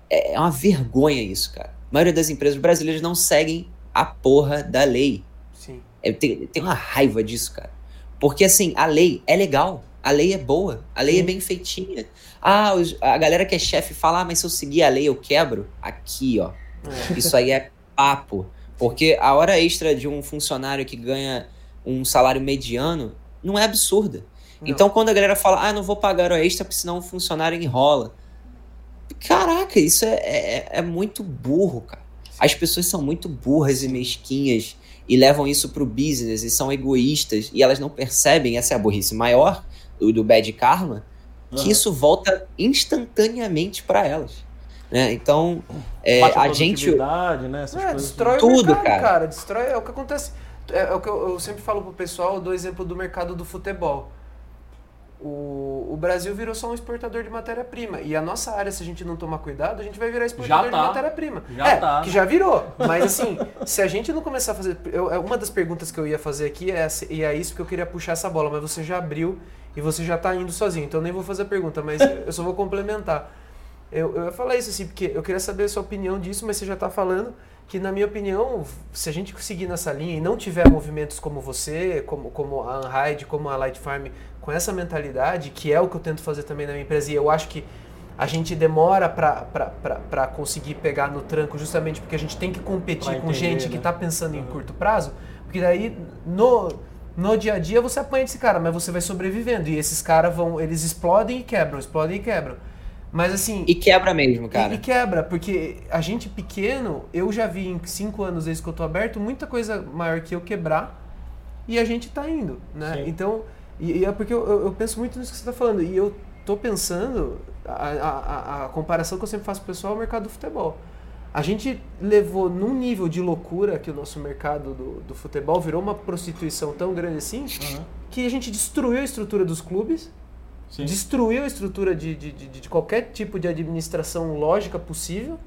é é uma vergonha isso, cara. A maioria das empresas brasileiras não seguem a porra da lei. Sim. Eu tenho, uma raiva disso, cara. Porque, assim, a lei é legal. A lei é boa. A lei é Sim. bem feitinha. Ah, a galera que é chefe fala, ah, mas se eu seguir a lei eu quebro. Aqui, ó. É. Isso aí é papo. Porque a hora extra de um funcionário que ganha um salário mediano não é absurda. Não. Então, quando a galera fala, ah, não vou pagar hora extra porque senão o funcionário enrola. Caraca, isso é, é, é muito burro, cara. As pessoas são muito burras e mesquinhas e levam isso pro business e são egoístas e elas não percebem, essa é a burrice maior do, do bad karma, que Aham. isso volta instantaneamente para elas. Né? Então, é, a gente. né? Essas É, destrói Tudo, o mercado, cara. cara. Destrói, é o que acontece. É, é o que eu, eu sempre falo pro pessoal, dou exemplo do mercado do futebol. o, o Brasil virou só um exportador de matéria-prima. E a nossa área, se a gente não tomar cuidado, a gente vai virar exportador tá. de matéria-prima. Já é, tá. que já virou. Mas assim, se a gente não começar a fazer. Eu, é uma das perguntas que eu ia fazer aqui é, essa- e é isso que eu queria puxar essa bola, mas você já abriu e você já tá indo sozinho. Então eu nem vou fazer a pergunta, mas eu só vou complementar. Eu, eu ia falar isso assim, porque eu queria saber a sua opinião disso, mas você já tá falando que, na minha opinião, se a gente seguir nessa linha e não tiver movimentos como você, como, como a Unhide, como a Light Farm, com essa mentalidade, que é o que eu tento fazer também na minha empresa, e eu acho que a gente demora para conseguir pegar no tranco justamente porque a gente tem que competir Pra com entender, gente que né? está pensando em curto prazo, porque daí no, no dia a dia você apanha esse cara, mas você vai sobrevivendo, e esses caras vão, eles explodem e quebram, explodem e quebram. Mas assim, E quebra mesmo, cara. e, e quebra, porque a gente pequeno, eu já vi em cinco anos desde que eu tô aberto, muita coisa maior que eu quebrar e a gente tá indo, né? Sim. Então, e, e é porque eu, eu- penso muito nisso que você tá falando, e eu tô pensando, a, a, a- comparação que eu sempre faço pro pessoal é o mercado do futebol. A gente levou num nível de loucura que o nosso mercado do, do futebol virou uma prostituição tão grande assim, Aham. que a gente destruiu a estrutura dos clubes, Sim. destruiu a estrutura de, de, de, de qualquer tipo de administração lógica possível.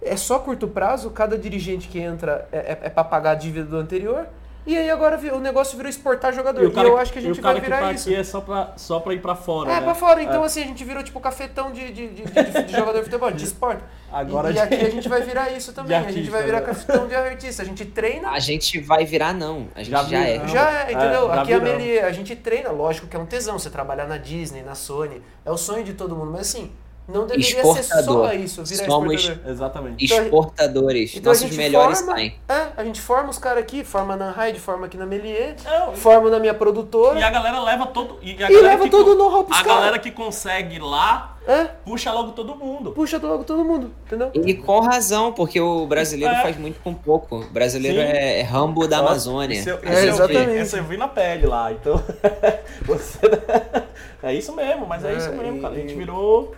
É só curto prazo, cada dirigente que entra é, é, é para pagar a dívida do anterior. E aí agora vi- o negócio virou exportar jogador. E E, eu acho que a e gente o cara vai que virar tá isso. aqui é só pra, só pra ir pra fora, É, né? pra fora. Então, assim, a gente virou tipo cafetão de, de, de, de- de jogador de futebol, de esporte. Agora e, e de- aqui a gente vai virar isso também. a gente artista, vai virar né? cafetão de artista. A gente treina. A gente vai virar, não. A gente Já já, é. Já é, entendeu? É, já Aqui a viramos. Melier, a gente treina, lógico que é um tesão você trabalhar na Disney, na Sony, é o sonho de todo mundo, mas assim, não deveria ser Exportador. só isso, virar Somos- exportador. Exatamente. Então, Exportadores. Então Nossos melhores forma, saem. É, a gente forma os caras aqui, forma na Hyde, forma aqui na Melier, Não, forma na minha produtora E a galera leva todo. E, a e galera leva que todo o know-how pros A caras. galera que consegue lá, É, puxa logo todo mundo. puxa logo todo mundo, entendeu? E com razão, porque o brasileiro É. faz muito com pouco. O brasileiro Sim. é, é Rambo da Amazônia. Isso eu, É, exatamente. isso eu vi na pele lá, então. você- é isso mesmo, mas é, É, isso mesmo, e- cara. A gente virou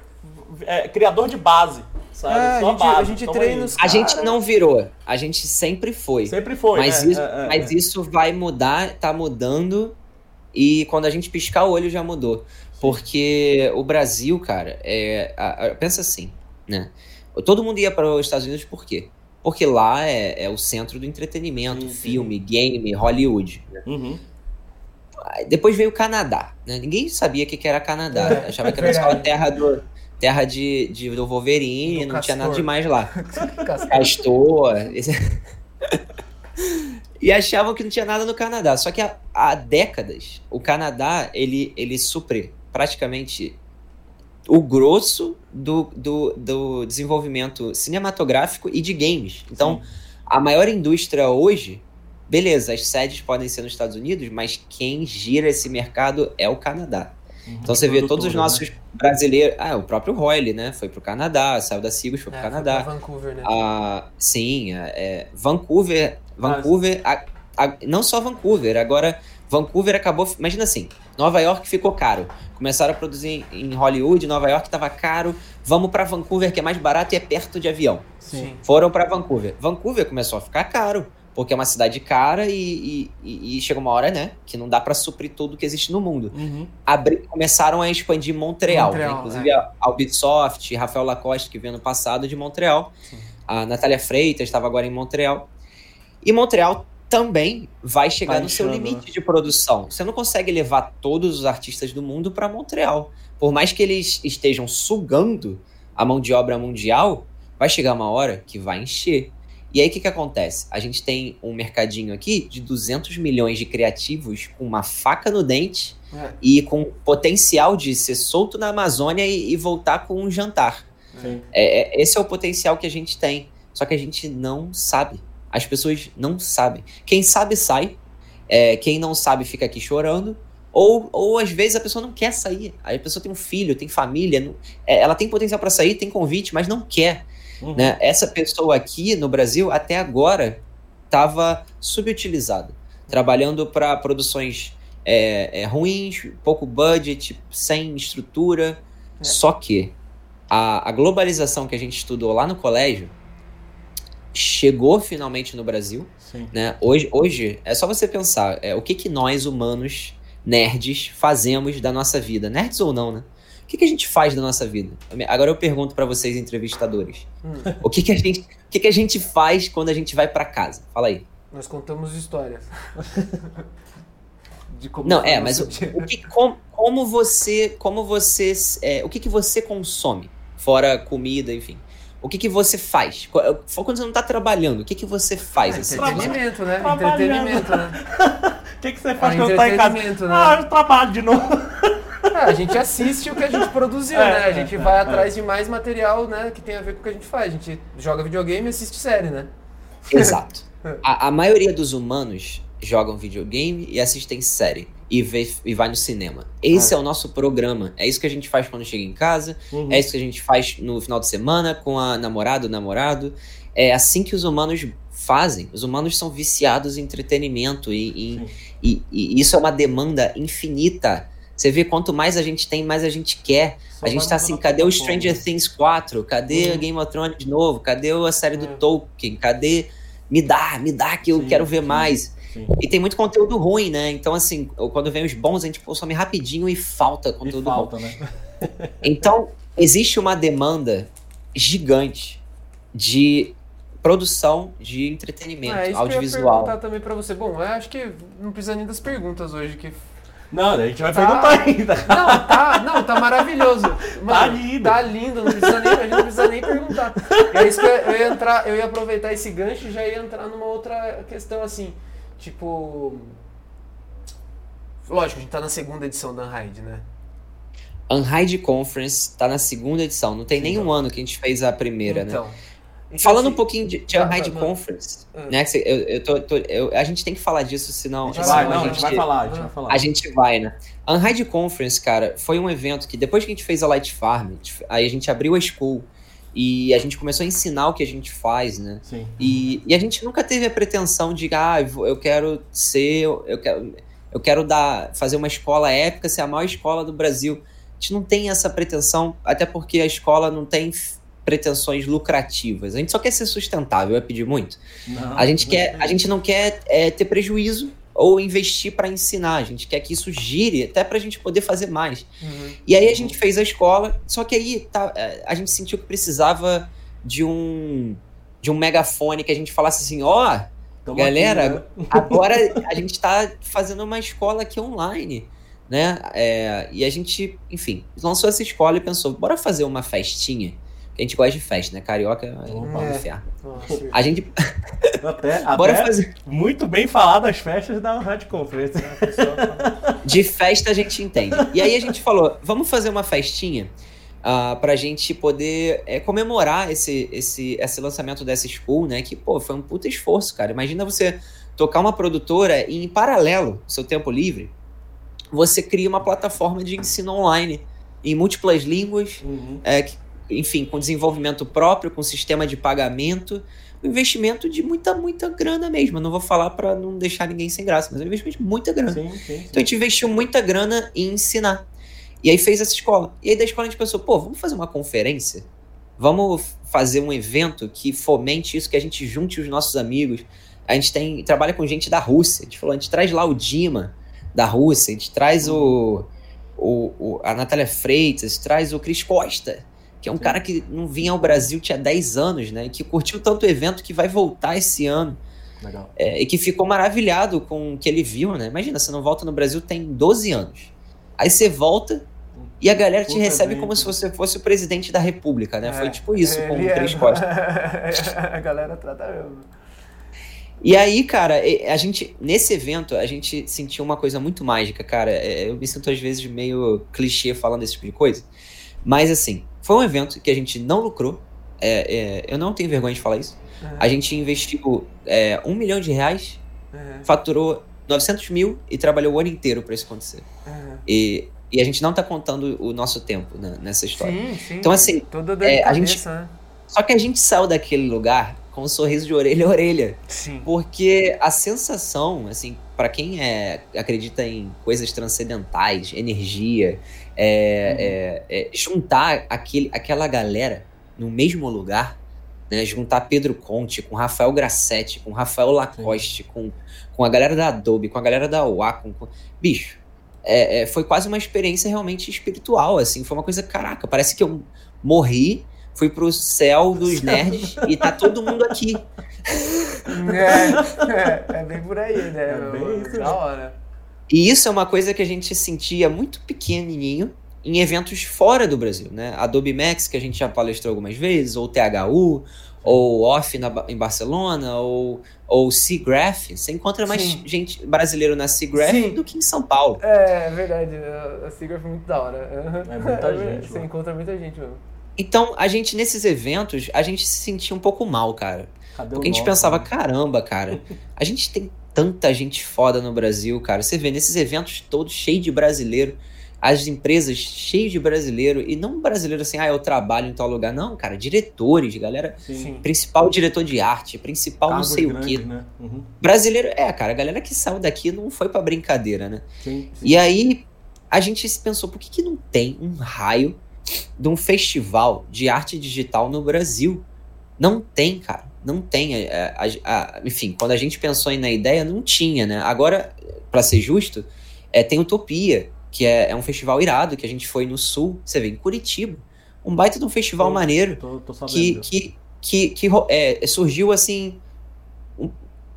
é, criador de base, sabe? É, a Só gente- base. a gente treina aí. os- A gente não virou. A gente sempre foi. Sempre foi. mas né? isso, É, é, mas é. isso vai mudar, tá mudando. E quando a gente piscar o olho já mudou. Porque o Brasil, cara, é, a- a- pensa assim, né? Todo mundo ia para os Estados Unidos por quê? Porque lá é, é o centro do entretenimento, Sim, sim. filme, game, Hollywood. né? Uhum. Depois veio o Canadá, né? Ninguém sabia o que que era Canadá. É, Achava que era só a terra do terra de, de do Wolverine, Do não tinha nada Castor. demais lá. Castor. Castor. e achavam que não tinha nada no Canadá. Só que há, há décadas, o Canadá, ele, ele supre praticamente o grosso do, do, do desenvolvimento cinematográfico e de games. Então, a maior indústria hoje, beleza, as sedes podem ser nos Estados Unidos, mas quem gira esse mercado é o Canadá. Então você vê todos os Produtora, nossos brasileiros. Ah, o próprio Royle, né? Foi pro Canadá, saiu da Sigos, foi pro É, Canadá. foi pra Vancouver, né? Ah, sim, é, é, Vancouver. Vancouver. a- a- não só Vancouver, agora Vancouver acabou. Imagina assim: Nova York ficou caro. Começaram a produzir em Hollywood, Nova York tava caro. Vamos pra Vancouver, que é mais barato e é perto de avião. Sim. Foram pra Vancouver. Vancouver começou a ficar caro, porque é uma cidade cara e, e, e- chega uma hora, né, que não dá pra suprir tudo que existe no mundo. Uhum. Abri- começaram a expandir Montreal, Montreal, né? inclusive a, a Ubisoft, Rafael Lacoste, que veio ano passado de Montreal. Sim. A Natália Freitas estava agora em Montreal. E Montreal também vai chegar Tá no seu limite de produção. Você não consegue levar todos os artistas do mundo para Montreal. Por mais que eles estejam sugando a mão de obra mundial, vai chegar uma hora que vai encher. E aí o que, que acontece? A gente tem um mercadinho aqui de 200 milhões de criativos com uma faca no dente É. e com potencial de ser solto na Amazônia e, e voltar com um jantar. É, é- esse é o potencial que a gente tem. Só que a gente não sabe. As pessoas não sabem. Quem sabe sai. É, quem não sabe fica aqui chorando. Ou, ou às vezes a pessoa não quer sair. Aí a pessoa tem um filho, tem família. não- é, ela tem potencial para sair, tem convite, mas não quer. Uhum. Né? Essa pessoa aqui no Brasil, até agora, estava subutilizada. Trabalhando para produções é, é, ruins, pouco budget, sem estrutura. É. Só que a, a globalização que a gente estudou lá no colégio chegou finalmente no Brasil. Sim. Né? Hoje, hoje é só você pensar é, o que, que nós humanos nerds fazemos da nossa vida? Nerds ou não, né? O que, que a gente faz da nossa vida? Agora eu pergunto para vocês, entrevistadores. Hum. O, que, que, a gente, o que, que a gente faz quando a gente vai para casa? Fala aí. Nós contamos histórias. não, é, mas o, o, que, como, como você, como você, é, o que, que você consome? Fora comida, enfim. O que, que você faz? Quando você não tá trabalhando, o que, que você faz? É, assim? entretenimento, né? Entretenimento, né? O que, que você faz ah, quando tá em casa? Né? Ah, eu trabalho de novo. É, a gente assiste o que a gente produziu, é, né? A gente é, vai é, atrás de mais material, né? Que tem a ver com o que a gente faz. A gente joga videogame e assiste série, né? Exato. A, a maioria dos humanos jogam videogame e assistem série e, vê, e vai no cinema. Esse ah. é o nosso programa. É isso que a gente faz quando chega em casa. Uhum. É isso que a gente faz no final de semana com a namorada, o namorado. É assim que os humanos fazem. Os humanos são viciados em entretenimento e, e, e, e isso é uma demanda infinita. Você vê quanto mais a gente tem, mais a gente quer. Só a gente tá assim, cadê o Stranger Things 4? Cadê uhum. Game of Thrones de novo? Cadê a série do é. Tolkien? Cadê? Me dá, me dá que eu sim, quero ver sim. mais. Sim. E tem muito conteúdo ruim, né? Então, assim, quando vem os bons, a gente consome rapidinho e falta conteúdo e falta, bom. Né? então, existe uma demanda gigante de produção de entretenimento ah, é, isso audiovisual. Que eu ia perguntar também para você. Bom, eu acho que não precisa nem das perguntas hoje que não, a gente vai tá... perguntar ainda. Não, tá, não, tá maravilhoso. Tá Mano, tá lindo. Tá lindo, não precisa nem, a gente não precisa nem perguntar. É isso que eu, eu ia entrar, eu ia aproveitar esse gancho e já ia entrar numa outra questão assim. Tipo. Lógico, a gente tá na segunda edição da Unhide, né? Unhide Conference tá na segunda edição. Não tem Sim, nenhum então. ano que a gente fez a primeira, né? então. né? Então, Falando um pouquinho de, de Unhide Conference, ah. né? Eu, eu tô, tô, eu, a gente tem que falar disso, senão. A gente, vai, não, a gente, vai falar, a gente vai falar. A gente vai, né? Unhide Conference, cara, foi um evento que depois que a gente fez a Light Farm, aí a gente abriu a school e a gente começou a ensinar o que a gente faz, né? Sim. E, e a gente nunca teve a pretensão de, ah, eu quero ser, eu quero, eu quero dar, fazer uma escola épica, ser a maior escola do Brasil. A gente não tem essa pretensão, até porque a escola não tem pretensões lucrativas. A gente só quer ser sustentável, é pedir muito. Não, a gente quer, a gente não quer é, ter prejuízo ou investir para ensinar. A gente quer que isso gire até para a gente poder fazer mais. Uhum. E aí a gente fez a escola, só que aí tá, é, a gente sentiu que precisava de um de um megafone que a gente falasse assim, ó, oh, galera, aqui, né? agora a gente está fazendo uma escola aqui online, né? É, e a gente, enfim, lançou essa escola e pensou, bora fazer uma festinha a gente gosta de festa, né? Carioca é um é. ferro. A gente. Até, Bora fazer. Muito bem falar das festas da Rádio Conference. De festa a gente entende. E aí a gente falou: vamos fazer uma festinha uh, pra gente poder é, comemorar esse, esse, esse lançamento dessa school, né? Que, pô, foi um puta esforço, cara. Imagina você tocar uma produtora e, em paralelo, seu tempo livre, você cria uma plataforma de ensino online em múltiplas línguas, uhum. é, que enfim, com desenvolvimento próprio, com sistema de pagamento, um investimento de muita, muita grana mesmo. Eu não vou falar para não deixar ninguém sem graça, mas é um investimento de muita grana. Sim, sim, sim. Então a gente investiu muita grana em ensinar. E aí fez essa escola. E aí da escola a gente pensou, pô, vamos fazer uma conferência? Vamos fazer um evento que fomente isso, que a gente junte os nossos amigos. A gente tem trabalha com gente da Rússia. A gente falou, a gente traz lá o Dima da Rússia, a gente traz o, o, o a Natália Freitas, traz o Cris Costa que é um cara que não vinha ao Brasil tinha 10 anos, né? Que curtiu tanto o evento que vai voltar esse ano. Legal. É, e que ficou maravilhado com o que ele viu, né? Imagina, você não volta no Brasil tem 12 anos. Aí você volta e a galera te recebe como se você fosse o presidente da república, né? É, Foi tipo isso com o Cris é... Costa. a galera trata mesmo. E aí, cara, a gente, nesse evento, a gente sentiu uma coisa muito mágica, cara. É, eu me sinto às vezes meio clichê falando esse tipo de coisa. Mas assim, foi um evento que a gente não lucrou. É, é, eu não tenho vergonha de falar isso. Uhum. A gente investiu é, um milhão de reais, uhum. faturou 900 mil e trabalhou o ano inteiro para isso acontecer. Uhum. E, e a gente não tá contando o nosso tempo né, nessa história. Sim, sim. Então, assim, é, a gente. Né? Só que a gente saiu daquele lugar com um sorriso de orelha a orelha. Sim. Porque a sensação, assim, para quem é, acredita em coisas transcendentais, energia, é, uhum. é, é, juntar aquele, aquela galera no mesmo lugar, né? Juntar Pedro Conte com Rafael Grassetti, com Rafael Lacoste, com, com a galera da Adobe, com a galera da Wacom. Com... Bicho, é, é, foi quase uma experiência realmente espiritual, assim. Foi uma coisa, caraca, parece que eu morri, fui pro céu dos nerds e tá todo mundo aqui. É, é, é bem por aí, né? É bem isso, da hora. E isso é uma coisa que a gente sentia muito pequenininho em eventos fora do Brasil, né? Adobe Max, que a gente já palestrou algumas vezes, ou THU, ou Off na, em Barcelona, ou, ou SIGGRAPH. Você encontra mais Sim. gente brasileiro na SIGGRAPH Sim. do que em São Paulo. É, é verdade. A Sigurd foi muito da hora. É muita gente, Você mano. encontra muita gente mesmo. Então, a gente, nesses eventos, a gente se sentia um pouco mal, cara. Cadê Porque a gente nosso, pensava, né? caramba, cara, a gente tem tanta gente foda no Brasil, cara. Você vê nesses eventos todos cheios de brasileiro, as empresas cheias de brasileiro, e não brasileiro assim, ah, eu trabalho em tal lugar. Não, cara, diretores, galera, Sim. principal diretor de arte, principal Cargos não sei o quê. Né? Uhum. Brasileiro, é, cara, a galera que saiu daqui não foi pra brincadeira, né? Sim, sim. E aí a gente se pensou, por que, que não tem um raio de um festival de arte digital no Brasil? Não tem, cara. Não tem. É, a- a- enfim, quando a gente pensou aí na ideia, não tinha, né? Agora, pra ser justo, é, tem Utopia, que é, é um festival irado, que a gente foi no sul, você vê, em Curitiba. Um baita de um festival Sim. maneiro Tô, tô que, que, que, que é, surgiu assim. um-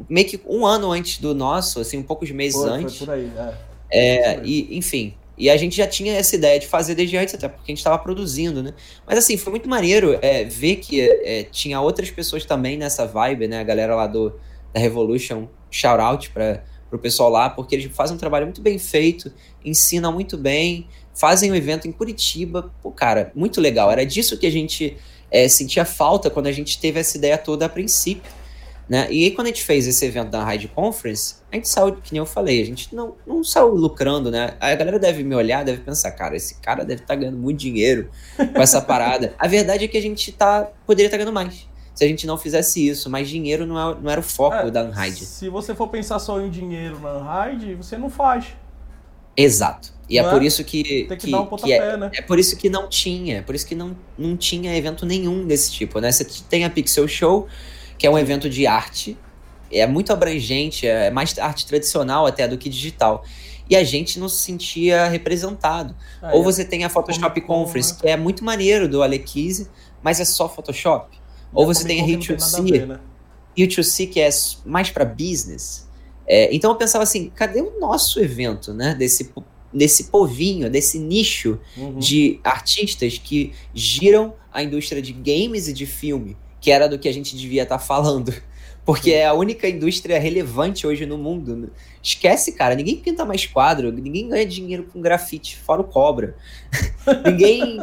meio que um ano antes do nosso, assim, um poucos meses Foi, antes. foi por aí, é. É, e, enfim. E a gente já tinha essa ideia de fazer desde antes, até porque a gente estava produzindo, né? Mas assim, foi muito maneiro é, ver que é, tinha outras pessoas também nessa vibe, né? A galera lá do, da Revolution, shout out para o pessoal lá, porque eles fazem um trabalho muito bem feito, ensinam muito bem, fazem um evento em Curitiba. Pô, cara, muito legal. Era disso que a gente é, sentia falta quando a gente teve essa ideia toda a princípio. Né? E aí, quando a gente fez esse evento da Ride Conference, a gente saiu, que nem eu falei, a gente não, não saiu lucrando, né? A galera deve me olhar, deve pensar, cara, esse cara deve estar ganhando muito dinheiro com essa parada. A verdade é que a gente tá, poderia estar ganhando mais. Se a gente não fizesse isso, mas dinheiro não, é, não era o foco É, da Unride. Se você for pensar só em dinheiro na Unride, você não faz. Exato. E é Não é? por isso que, Tem que, que, dar um que é, né? é por isso que não tinha, é por isso que não, não tinha evento nenhum desse tipo, né? Você tem a Pixel Show, que é um evento de arte, é muito abrangente, é mais arte tradicional até do que digital. E a gente não se sentia representado. É, Ou você tem a Photoshop Comic Con, Conference, né? que é muito maneiro do Alekise, mas é só Photoshop. Ou você tem a Comic Con Hit que to não tem nada a See, ver, né? U2C, que é mais para business. É, então eu pensava assim, cadê o nosso evento, né? Desse, desse povinho, desse nicho Uhum. de artistas que giram a indústria de games e de filme, que era do que a gente devia estar falando. Porque é a única indústria relevante hoje no mundo. Esquece, cara, ninguém pinta mais quadro, ninguém ganha dinheiro com grafite, fora o cobra. ninguém,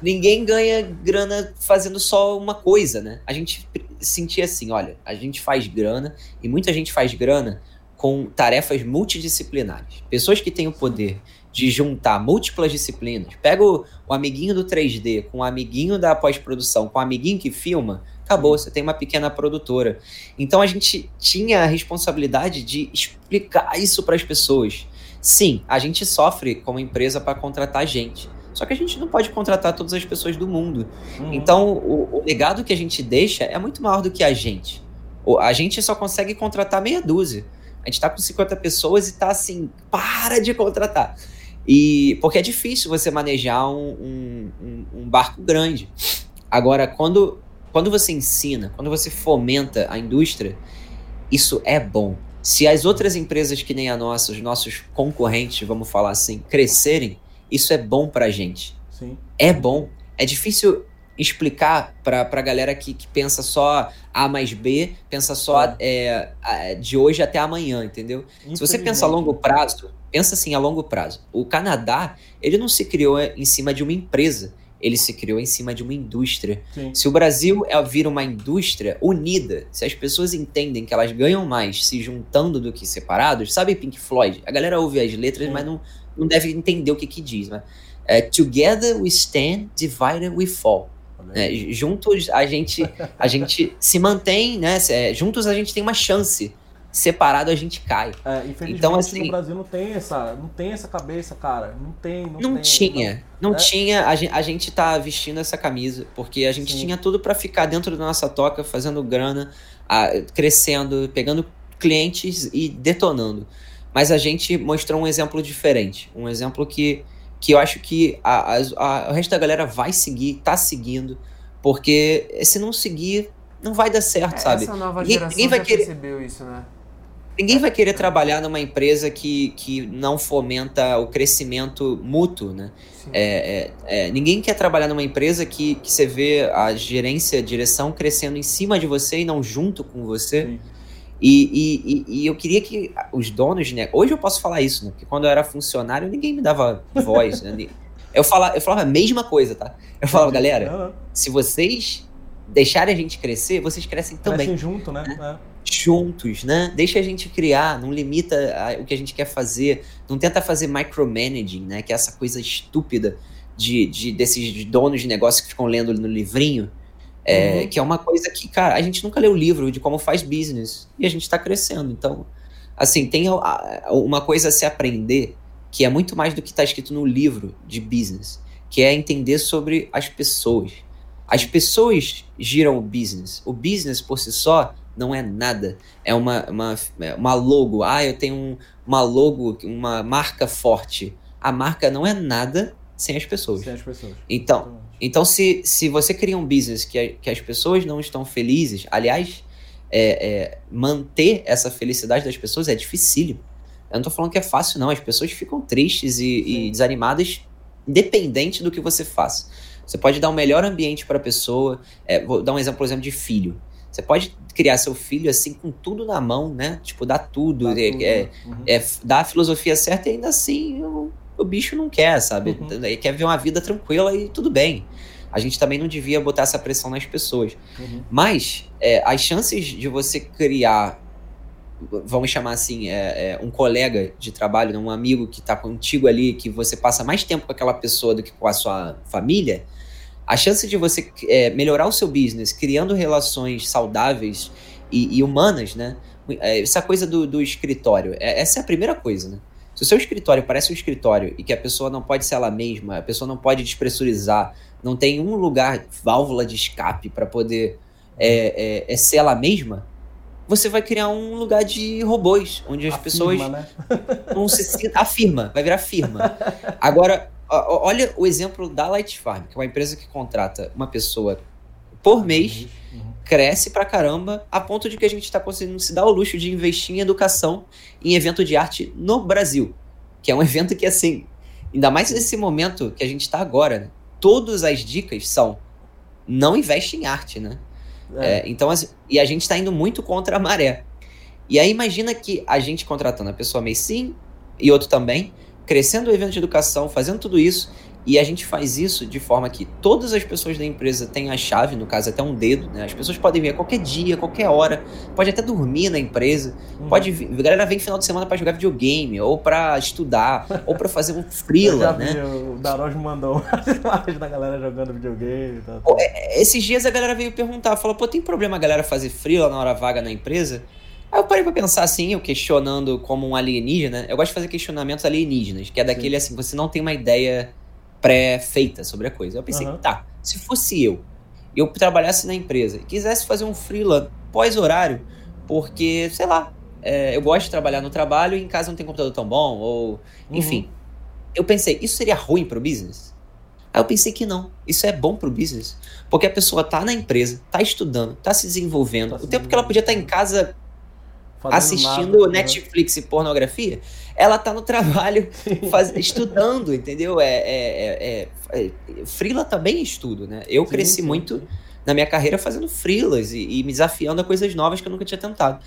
ninguém ganha grana fazendo só uma coisa, né? A gente sentia assim, olha, a gente faz grana e muita gente faz grana com tarefas multidisciplinares. Pessoas que têm o poder de juntar múltiplas disciplinas. Pega o, o amiguinho do 3D com o amiguinho da pós-produção, com o amiguinho que filma, acabou, você tem uma pequena produtora. Então a gente tinha a responsabilidade de explicar isso para as pessoas. Sim, a gente sofre como empresa para contratar gente. Só que a gente não pode contratar todas as pessoas do mundo. Uhum. Então, o, o legado que a gente deixa é muito maior do que a gente. O- A gente só consegue contratar meia dúzia. A gente tá com 50 pessoas e tá assim, para de contratar. E porque é difícil você manejar um- um- um barco grande. Agora, quando, quando você ensina, quando você fomenta a indústria, isso é bom. Se as outras empresas que nem a nossa, os nossos concorrentes, vamos falar assim, crescerem, isso é bom pra gente Sim. é bom. É difícil explicar pra, pra galera que, que pensa só A mais B, pensa só é, a- de hoje até amanhã, entendeu? Se você pensa a longo prazo, pensa assim a longo prazo. O Canadá, ele não se criou em cima de uma empresa, ele se criou em cima de uma indústria. Sim. Se o Brasil é vira uma indústria unida, se as pessoas entendem que elas ganham mais se juntando do que separados, sabe Pink Floyd? A galera ouve as letras, Sim. mas não, não deve entender o que que diz, né? É, Together we stand, divided we fall. né? Juntos a gente, a gente se mantém, né? É, juntos a gente tem uma chance. Separado a gente cai. É, infelizmente Então, assim- no Brasil não tem essa, não tem essa cabeça, cara. Não tem, não, Não tem, tinha, não É. tinha. A gente, a gente tá vestindo essa camisa porque a gente Sim. tinha tudo pra ficar dentro da nossa toca, fazendo grana, ah, crescendo, pegando clientes e detonando. mas a gente mostrou um exemplo diferente. Um exemplo que, que eu acho que a, a, a, o resto da galera vai seguir, tá seguindo, porque se não seguir, não vai dar certo, É, sabe? Essa nova Ninguém- geração ninguém vai já querer- percebeu isso, né? Ninguém vai querer trabalhar numa empresa que, que não fomenta o crescimento mútuo, né? É, é, é, ninguém quer trabalhar numa empresa que, que você vê a gerência, a direção crescendo em cima de você e não junto com você. E, e, e, e eu queria que os donos, né? Hoje eu posso falar isso, né? Porque quando eu era funcionário, ninguém me dava voz. né? Eu falava, eu falava a mesma coisa, tá? Eu falava, galera, se vocês deixarem a gente crescer, vocês crescem também Crescem junto, né? É. juntos, né? Deixa a gente criar, não limita a- o que a gente quer fazer, não tenta fazer micromanaging, né? Que é essa coisa estúpida de, de desses donos de negócio que ficam lendo no livrinho, é, Uhum. que é uma coisa que, cara, a gente nunca leu o livro de como faz business e a gente tá crescendo. Então, assim, tem uma coisa a se aprender que é muito mais do que tá escrito no livro de business, que é entender sobre as pessoas. As pessoas giram o business. O business por si só não é nada. É uma, uma, é uma logo. Ah, eu tenho um- uma logo, uma marca forte. A marca não é nada sem as pessoas. Sem as pessoas. Então, Exatamente. então se, se você cria um business que, a- que as pessoas não estão felizes, aliás, é, é, manter essa felicidade das pessoas é dificílimo. Eu não tô falando que é fácil, não. As pessoas ficam tristes e, e desanimadas, independente do que você faça. Você pode dar um melhor ambiente para a pessoa. É, vou dar um exemplo, por exemplo, de filho. Você pode criar seu filho assim com tudo na mão, né? Tipo, dar tudo, Dá é, tudo, é? Uhum. é, dar a filosofia certa e ainda assim o, o bicho não quer, sabe? Uhum. Ele quer ver uma vida tranquila e tudo bem. A gente também não devia botar essa pressão nas pessoas. Uhum. Mas é, as chances de você criar, vamos chamar assim, é, é, um colega de trabalho, um amigo que está contigo ali, que você passa mais tempo com aquela pessoa do que com a sua família, a chance de você é, melhorar o seu business, criando relações saudáveis e, e humanas, né? É, essa coisa do, do escritório, é- essa é a primeira coisa, né? Se o seu escritório parece um escritório e que a pessoa não pode ser ela mesma, a pessoa não pode despressurizar, não tem um lugar, válvula de escape para poder é, é, é ser ela mesma, você vai criar um lugar de robôs, onde as A pessoas né? não se sintam. A firma, vai virar firma. Agora, olha o exemplo da Light Farm, que é uma empresa que contrata uma pessoa por mês, Uhum. cresce pra caramba, a ponto de que a gente está conseguindo se dar o luxo de investir em educação, em evento de arte no Brasil. Que é um evento que, assim, ainda mais nesse momento que a gente está agora, né? Todas as dicas são não investe em arte, né? É. É, então, assim, e a gente tá indo muito contra a maré. E aí imagina que a gente contratando a pessoa mês sim e outro também, crescendo o evento de educação, fazendo tudo isso, e a gente faz isso de forma que todas as pessoas da empresa têm a chave, no caso até um dedo, né? As pessoas podem vir a qualquer dia, qualquer hora, pode até dormir na empresa, Uhum. pode vir, a galera vem final de semana pra jogar videogame, ou pra estudar, ou pra fazer um freela, vi, né? o Daros mandou imagens da galera jogando videogame tal. Pô, Esses dias a galera veio perguntar, falou, pô, tem problema a galera fazer freela na hora vaga na empresa? Aí eu parei pra pensar assim, eu questionando como um alienígena, eu gosto de fazer questionamentos alienígenas, que é daquele assim, você não tem uma ideia pré-feita sobre a coisa. Eu pensei, Aham. tá, se fosse eu, eu trabalhasse na empresa e quisesse fazer um freela pós-horário, porque, sei lá, é, eu gosto de trabalhar no trabalho e em casa não tem computador tão bom, ou enfim. Eu pensei, isso seria ruim pro business? Aí eu pensei que não. Isso é bom pro business. Porque a pessoa tá na empresa, tá estudando, tá se desenvolvendo. Tá o tempo que ela podia estar em casa Fazendo assistindo nada, né? Netflix e pornografia, ela tá no trabalho faz- estudando, entendeu? É, é, é, é, Freela também é estudo, né? Eu Sim, cresci sim, muito na minha carreira fazendo freelas e, e me desafiando a coisas novas que eu nunca tinha tentado.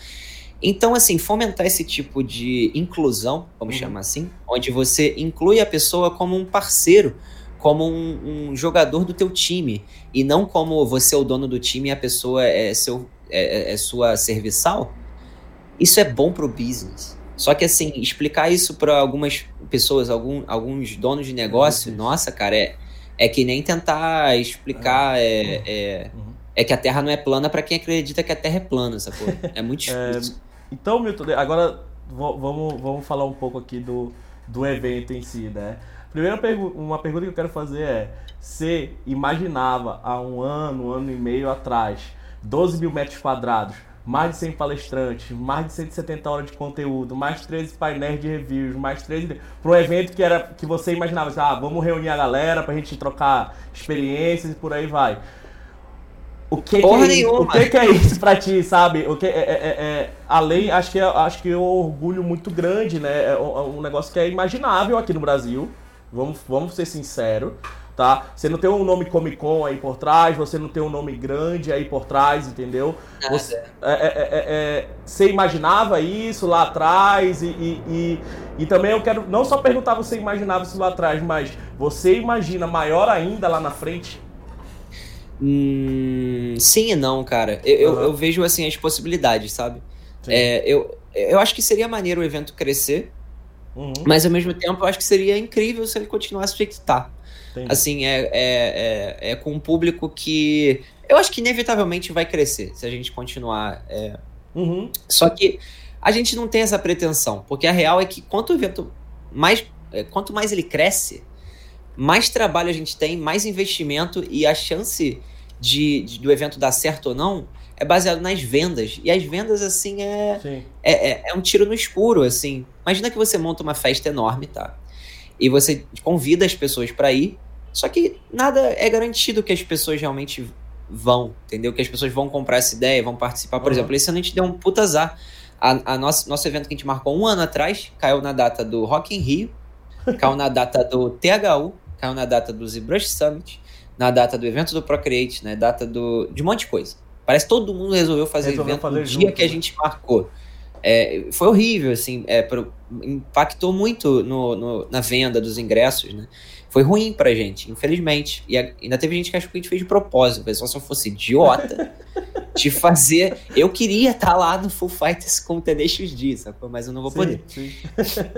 Então, assim, fomentar esse tipo de inclusão, vamos Uhum. chamar assim, onde você inclui a pessoa como um parceiro, como um, um jogador do teu time, e não como você é o dono do time e a pessoa é, seu, é, é- é sua serviçal, isso é bom pro business. Só que, assim, explicar isso para algumas pessoas, algum, alguns donos de negócio, difícil. nossa, cara, é, é que nem tentar explicar é, é, Uhum. é que a Terra não é plana para quem acredita que a Terra é plana, sacou? É muito É, difícil. Então, Milton, agora vamos, vamos falar um pouco aqui do, do evento em si, né? Primeira pergu uma pergunta que eu quero fazer é: você imaginava há um ano, um ano e meio atrás, 12 mil metros quadrados mais de 100 palestrantes, mais de 170 horas de conteúdo, mais 13 painéis de reviews, mais 13 para um evento que era que você imaginava, assim, ah, vamos reunir a galera pra gente trocar experiências e por aí vai. O que, que é isso? O que, que, é isso pra ti, sabe? O que é, é, é, é além, acho que é, acho que é um orgulho muito grande, né? É um negócio que é imaginável aqui no Brasil. Vamos, vamos ser sinceros tá? Você não tem um nome Comic Con aí por trás, você não tem um nome grande aí por trás, entendeu? Você, é, é, é, é, você imaginava isso lá atrás e, e, e, e, também eu quero não só perguntar você imaginava isso lá atrás, mas você imagina maior ainda lá na frente? Hum, sim e não, cara. Eu, uhum. eu, eu, vejo assim as possibilidades, sabe? É, eu, eu acho que seria maneiro o evento crescer, uhum. mas ao mesmo tempo eu acho que seria incrível se ele continuasse do jeito que tá. Entendi. Assim, é, é, é, é, com um público que eu acho que inevitavelmente vai crescer se a gente continuar. É... Uhum. Só que a gente não tem essa pretensão, porque a real é que quanto o evento mais, é, quanto mais ele cresce, mais trabalho a gente tem, mais investimento e a chance de, de do evento dar certo ou não é baseado nas vendas. E as vendas, assim, é, é, é, é, um tiro no escuro, assim. Imagina que você monta uma festa enorme, tá? E você convida as pessoas para ir, só que nada é garantido que as pessoas realmente vão, entendeu? Que as pessoas vão comprar essa ideia, vão participar. Por uhum. exemplo, esse ano a gente deu um puta azar. A, a nosso, nosso evento que a gente marcou um ano atrás caiu na data do Rock in Rio, caiu na data do THU, caiu na data do ZBrush Summit, na data do evento do Procreate, na data do, de um monte de coisa. Parece que todo mundo resolveu fazer resolveu evento no junto, dia que a né? gente marcou. É, foi horrível, assim, é, pro, impactou muito no, no, na venda dos ingressos, né? Foi ruim pra gente, infelizmente. E ainda teve gente que achou que a gente fez de propósito. Só se eu fosse idiota de fazer. Eu queria estar tá lá no Full Fighters com o Tenacious D, sacou? Mas eu não vou sim, poder. Sim.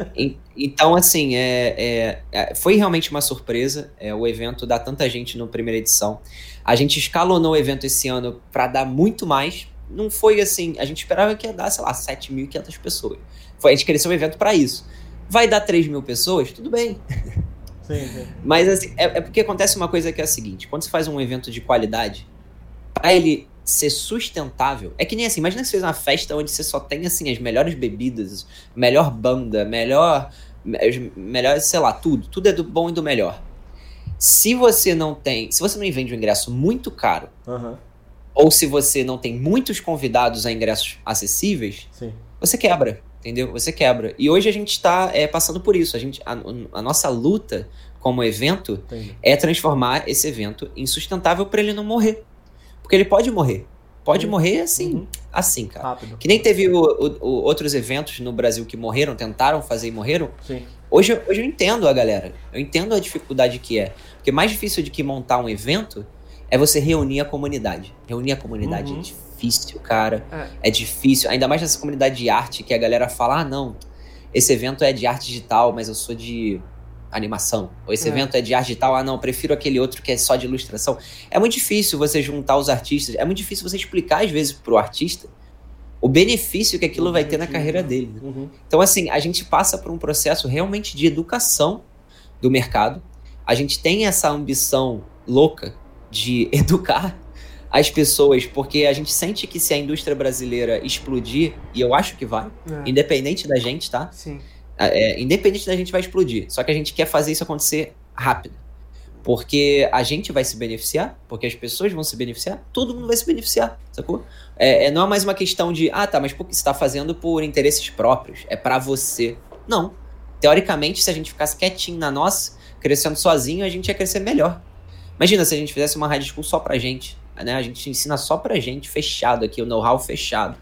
então, assim, é, é, é, foi realmente uma surpresa é, o evento dar tanta gente na primeira edição. A gente escalonou o evento esse ano para dar muito mais, não foi assim. A gente esperava que ia dar, sei lá, 7.500 pessoas. Foi, a gente cresceu um evento para isso. Vai dar 3 mil pessoas? Tudo bem. Sim, sim. Mas assim, é, é, porque acontece uma coisa que é a seguinte: quando você faz um evento de qualidade, para ele ser sustentável, é que nem assim, imagina que você fez uma festa onde você só tem assim as melhores bebidas, melhor banda, melhor. Melhor, sei lá, tudo. Tudo é do bom e do melhor. Se você não tem. Se você não vende um ingresso muito caro, uhum ou se você não tem muitos convidados a ingressos acessíveis, Sim. você quebra, entendeu? Você quebra. E hoje a gente está é, passando por isso. A, gente, a, a nossa luta como evento Entendi. é transformar esse evento em sustentável para ele não morrer. Porque ele pode morrer. Pode morrer assim, uhum. assim, cara. Rápido. Que nem teve o, o, o, outros eventos no Brasil que morreram, tentaram fazer e morreram. Sim. Hoje, hoje eu entendo a galera. Eu entendo a dificuldade que é. Porque mais difícil de que montar um evento é você reunir a comunidade. Reunir a comunidade é uhum. é difícil, cara. É. é. difícil. Ainda mais nessa comunidade de arte que a galera fala: ah, não, esse evento é de arte digital, mas eu sou de animação. Ou esse é. evento é de arte digital, ah, não, prefiro aquele outro que é só de ilustração. É muito difícil você juntar os artistas. É muito difícil você explicar, às vezes, pro artista o benefício que aquilo vai ter na carreira dele. Né? Uhum. Então, assim, a gente passa por um processo realmente de educação do mercado. A gente tem essa ambição louca de educar as pessoas, porque a gente sente que se a indústria brasileira explodir, e eu acho que vai, é. independente da gente, tá? Sim. É, independente da gente vai explodir. Só que a gente quer fazer isso acontecer rápido. Porque a gente vai se beneficiar, porque as pessoas vão se beneficiar, todo mundo vai se beneficiar, sacou? É, é não é mais uma questão de, ah, tá, mas por que você tá fazendo por interesses próprios? É para você. Não. Teoricamente, se a gente ficasse quietinho na nossa, crescendo sozinho, a gente ia crescer melhor. Imagina se a gente fizesse uma rádio school só pra gente. Né? A gente ensina só pra gente, fechado aqui, o know-how fechado.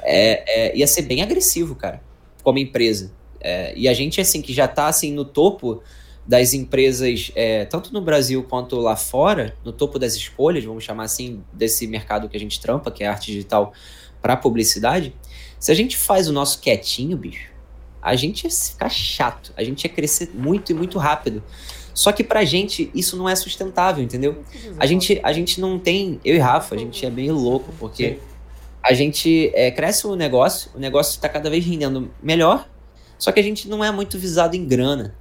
É, é, ia ser bem agressivo, cara, como empresa. É, e a gente, assim, que já tá, assim, no topo das empresas, é, tanto no Brasil quanto lá fora, no topo das escolhas, vamos chamar assim, desse mercado que a gente trampa, que é arte digital para publicidade. Se a gente faz o nosso quietinho, bicho, a gente ia ficar chato, a gente ia crescer muito e muito rápido. Só que pra gente isso não é sustentável, entendeu? A gente, a gente não tem. Eu e Rafa, a gente é meio louco, porque a gente é, cresce o negócio, o negócio tá cada vez rendendo melhor, só que a gente não é muito visado em grana.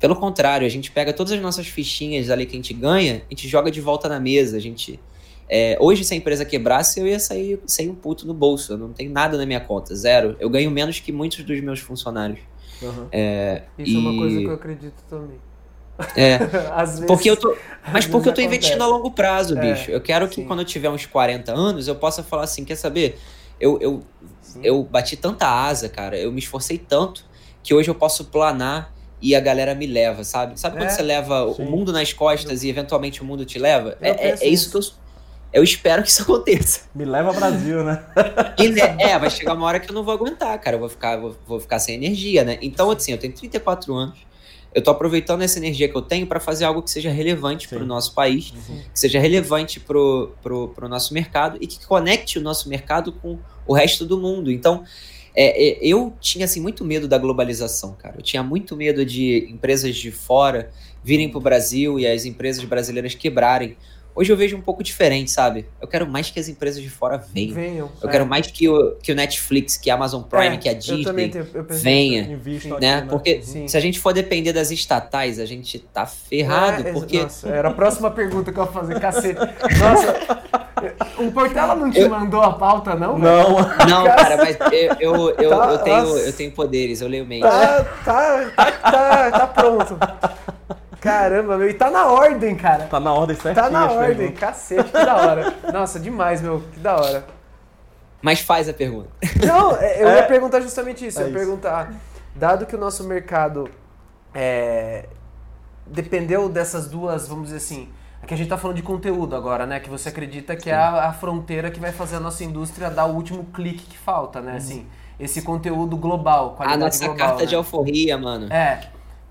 Pelo contrário, a gente pega todas as nossas fichinhas ali que a gente ganha, a gente joga de volta na mesa, a gente É, hoje, se a empresa quebrasse, eu ia sair sem um puto no bolso. Eu não tenho nada na minha conta, zero. Eu ganho menos que muitos dos meus funcionários. Uhum. É, Isso e... é uma coisa que eu acredito também. É, Às vezes, porque eu tô, mas porque eu tô vezes investindo a acontece. longo prazo, É, bicho. Eu quero que sim. quando eu tiver uns 40 anos, eu possa falar assim, quer saber? Eu, eu, Sim. eu bati tanta asa, cara, eu me esforcei tanto que hoje eu posso planar e a galera me leva, sabe? Sabe quando É, você leva sim. o mundo nas costas e eventualmente o mundo te leva? Eu É, é- é isso que eu, eu espero que isso aconteça. Me leva ao Brasil, né? E, é, vai chegar uma hora que eu não vou aguentar, cara. Eu vou ficar, vou, vou ficar sem energia, né? Então, assim, eu tenho 34 anos. Eu tô aproveitando essa energia que eu tenho para fazer algo que seja relevante para o nosso país, Uhum. que seja relevante pro, pro nosso mercado e que conecte o nosso mercado com o resto do mundo. Então, é, é, eu tinha, assim, muito medo da globalização, cara. Eu tinha muito medo de empresas de fora virem pro Brasil e as empresas brasileiras quebrarem. Hoje eu vejo um pouco diferente, sabe? Eu quero mais que as empresas de fora venham. Venham. Eu é. quero mais que o, que o Netflix, que a Amazon Prime, É, que a Eu também Disney tenho, eu penso venha, Invisto aqui, né? Porque Sim. se a gente for depender das estatais, a gente tá ferrado, É, porque... Nossa, era a próxima pergunta que eu ia fazer, cacete. Nossa, o Portela não te Eu- mandou a pauta, não? Não, Não, cara, mas eu, eu, eu, Tá, eu tenho, nossa. eu tenho poderes, eu leio mente. Tá, tá, tá, tá pronto. Caramba, meu, e tá na ordem, cara. tá na ordem certinha. Tá na as ordem, perguntas. cacete, que da hora. Nossa, demais, meu, que da hora. Mas faz a pergunta. Não, é, eu É. ia perguntar justamente isso. É eu ia isso. perguntar, dado que o nosso mercado é, dependeu dessas duas, vamos dizer assim, aqui a gente tá falando de conteúdo agora, né? Que você acredita que é a, a fronteira que vai fazer a nossa indústria dar o último clique que falta, né? Assim, esse conteúdo global, A qualidade nossa global, carta né? de alforria, mano. É,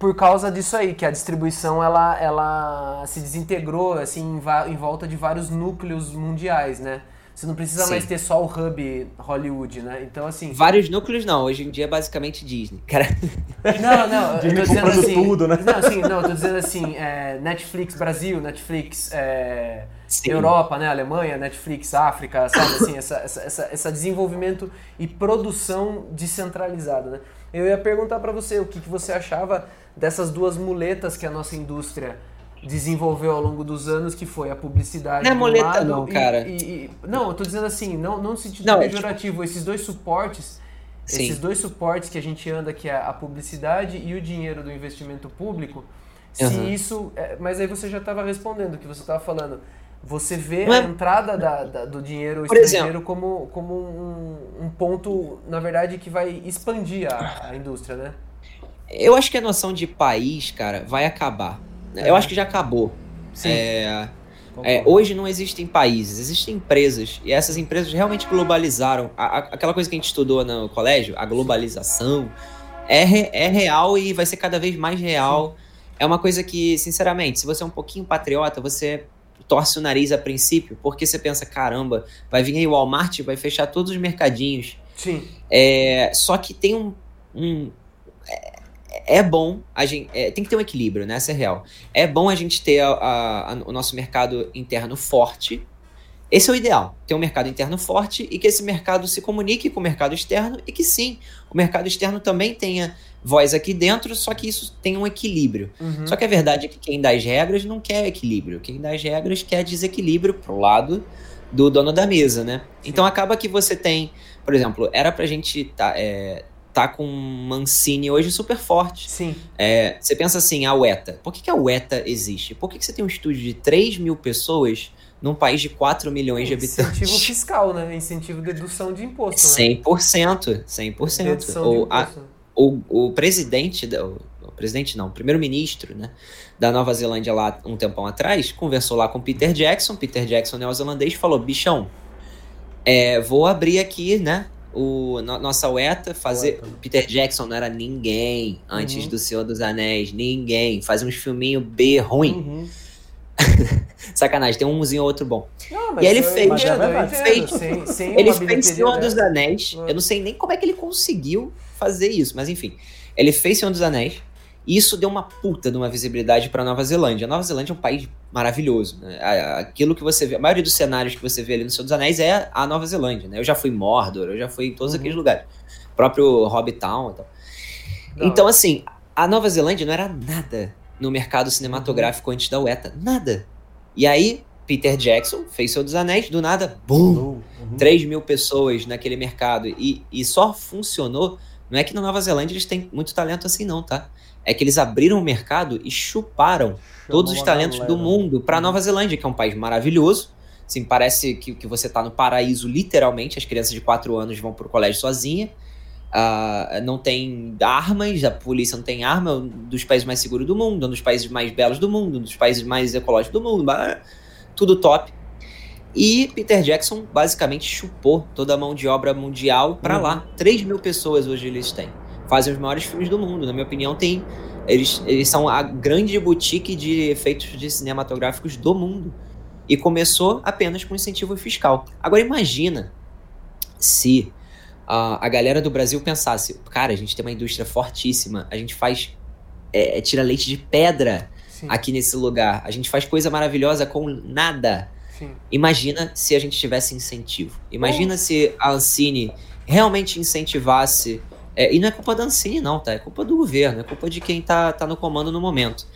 por causa disso aí, que a distribuição ela, ela se desintegrou assim em, em volta de vários núcleos mundiais, né? Você não precisa Sim. mais ter só o hub Hollywood, né? Então assim. Vários núcleos não, hoje em dia é basicamente Disney. Cara, Não, não, eu tô dizendo assim. tudo, né? Não, sim, não, eu tô dizendo assim, é, Netflix Brasil, Netflix é. Europa, né? Alemanha, Netflix África, sabe assim, essa, essa, essa, essa desenvolvimento e produção descentralizada, né? Eu ia perguntar pra você o que, que você achava dessas duas muletas que a nossa indústria desenvolveu ao longo dos anos, que foi a publicidade Não é muleta lado não, e- cara. e- e- não, eu tô dizendo assim, não, não no sentido Não, é pejorativo, esses dois suportes Sim. esses dois suportes que a gente anda, que é a publicidade e o dinheiro do investimento público, se Uhum. isso. é, mas aí você já estava respondendo o que você estava falando. Você vê Não a é- entrada da- da- do dinheiro estrangeiro como, como um, um ponto, na verdade, que vai expandir a, a indústria, né? Eu acho que a noção de país, cara, vai acabar. É. Eu acho que já acabou. Sim. É. É, hoje não existem países, existem empresas. E essas empresas realmente globalizaram. A- a- aquela coisa que a gente estudou no colégio, a globalização, é, re- é real e vai ser cada vez mais real. É uma coisa que, sinceramente, se você é um pouquinho patriota, você torce o nariz a princípio, porque você pensa, caramba, vai vir aí o Walmart, vai fechar todos os mercadinhos. Sim. É, só que tem um. um- é, bom, a gente, é, tem que ter um equilíbrio, né? Essa é real. É bom a gente ter a- a- a- o nosso mercado interno forte. Esse é o ideal. Ter um mercado interno forte e que esse mercado se comunique com o mercado externo e que sim, o mercado externo também tenha voz aqui dentro, só que isso tem um equilíbrio. Uhum. Só que a verdade é que quem dá as regras não quer equilíbrio. Quem dá as regras quer desequilíbrio pro lado do dono da mesa, né? Então acaba que você tem, por exemplo, era pra gente tá, é, tá com um Mancini hoje super forte. Sim. É, você pensa assim, a UETA. Por que, que a UETA existe? Por que, que você tem um estúdio de 3 mil pessoas num país de 4 milhões de habitantes? Incentivo fiscal, né? Incentivo de dedução de imposto, né? 100%, 100%. Dedução de Ou a- o, o presidente, da- o, o presidente não, o primeiro-ministro, né, da Nova Zelândia lá um tempão atrás, conversou lá com Peter Jackson, Peter Jackson neozelandês, falou, bichão, é, vou abrir aqui, né, o, no- nossa UETA, fazer... UETA. Peter Jackson não era ninguém antes Uhum. do Senhor dos Anéis, ninguém, faz uns filminhos B ruim, Uhum. sacanagem, tem umzinho ou outro bom. Não, E ele fez-. Fez- Sem, sem Ele fez Senhor dos dessa. Anéis. Ah. Eu não sei nem como é que ele conseguiu fazer isso, mas enfim. Ele fez Senhor dos Anéis. E isso deu uma puta de uma visibilidade pra Nova Zelândia. A Nova Zelândia é um país maravilhoso. Né? Aquilo que você vê, a maioria dos cenários que você vê ali no Senhor dos Anéis é a Nova Zelândia. Né? Eu já fui em Mordor, eu já fui em todos Uhum. aqueles lugares. O próprio Hobbitown e tal. Da Então, assim, a Nova Zelândia não era nada no mercado cinematográfico antes da UETA. Nada. E aí, Peter Jackson fez Senhor dos Anéis, do nada, bum! Uhum. 3 mil pessoas naquele mercado. E, e só funcionou. Não é que na Nova Zelândia eles têm muito talento assim, não, tá? É que eles abriram o mercado e chuparam Chamou todos os talentos do mundo para uhum. Nova Zelândia, que é um país maravilhoso. Assim, parece que, que você tá no paraíso, literalmente. As crianças de 4 anos vão pro colégio sozinha. Uh, não tem armas, a polícia não tem arma, é um dos países mais seguros do mundo, um dos países mais belos do mundo, um dos países mais ecológicos do mundo, tudo top. E Peter Jackson basicamente chupou toda a mão de obra mundial para uhum. lá. 3 mil pessoas hoje eles têm. Fazem os maiores filmes do mundo. Na minha opinião, tem. Eles, eles são a grande boutique de efeitos de cinematográficos do mundo. E começou apenas com incentivo fiscal. Agora imagina se a, a galera do Brasil pensasse, cara, a gente tem uma indústria fortíssima, a gente faz é, é, tira leite de pedra Sim. aqui nesse lugar, a gente faz coisa maravilhosa com nada. Sim. Imagina se a gente tivesse incentivo. Imagina se a Ancine realmente incentivasse. É, e não é culpa da Ancine, não, tá? É culpa do governo, é culpa de quem tá, tá no comando no momento.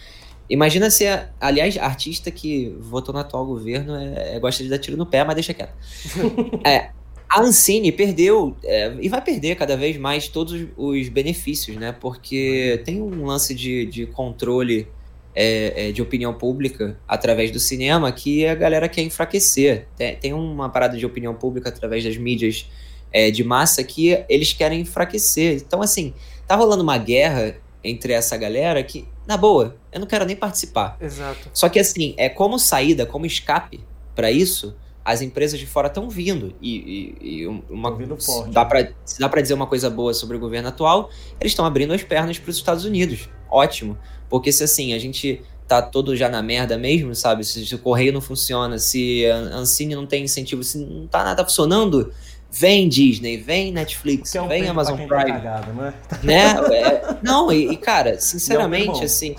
Imagina se, aliás, artista que votou no atual governo é, é, gosta de dar tiro no pé, mas deixa quieto. é, a Ancine perdeu, é, e vai perder cada vez mais todos os benefícios, né? Porque tem um lance de, de controle é, é, de opinião pública através do cinema que a galera quer enfraquecer. Tem, tem uma parada de opinião pública através das mídias é, de massa que eles querem enfraquecer. Então, assim, tá rolando uma guerra entre essa galera que, na boa, eu não quero nem participar. Exato. Só que, assim, é como saída, como escape para isso as empresas de fora estão vindo. E, e, e uma, vindo forte. Dá pra, se dá para dizer uma coisa boa sobre o governo atual, eles estão abrindo as pernas para os Estados Unidos. Ótimo. Porque se assim, a gente tá todo já na merda mesmo, sabe? Se, se o correio não funciona, se a Ancine não tem incentivo, se não tá nada funcionando, vem Disney, vem Netflix, é um vem Amazon tá Prime. Tá cagado, né? né? É, não, e, e, cara, sinceramente, é assim.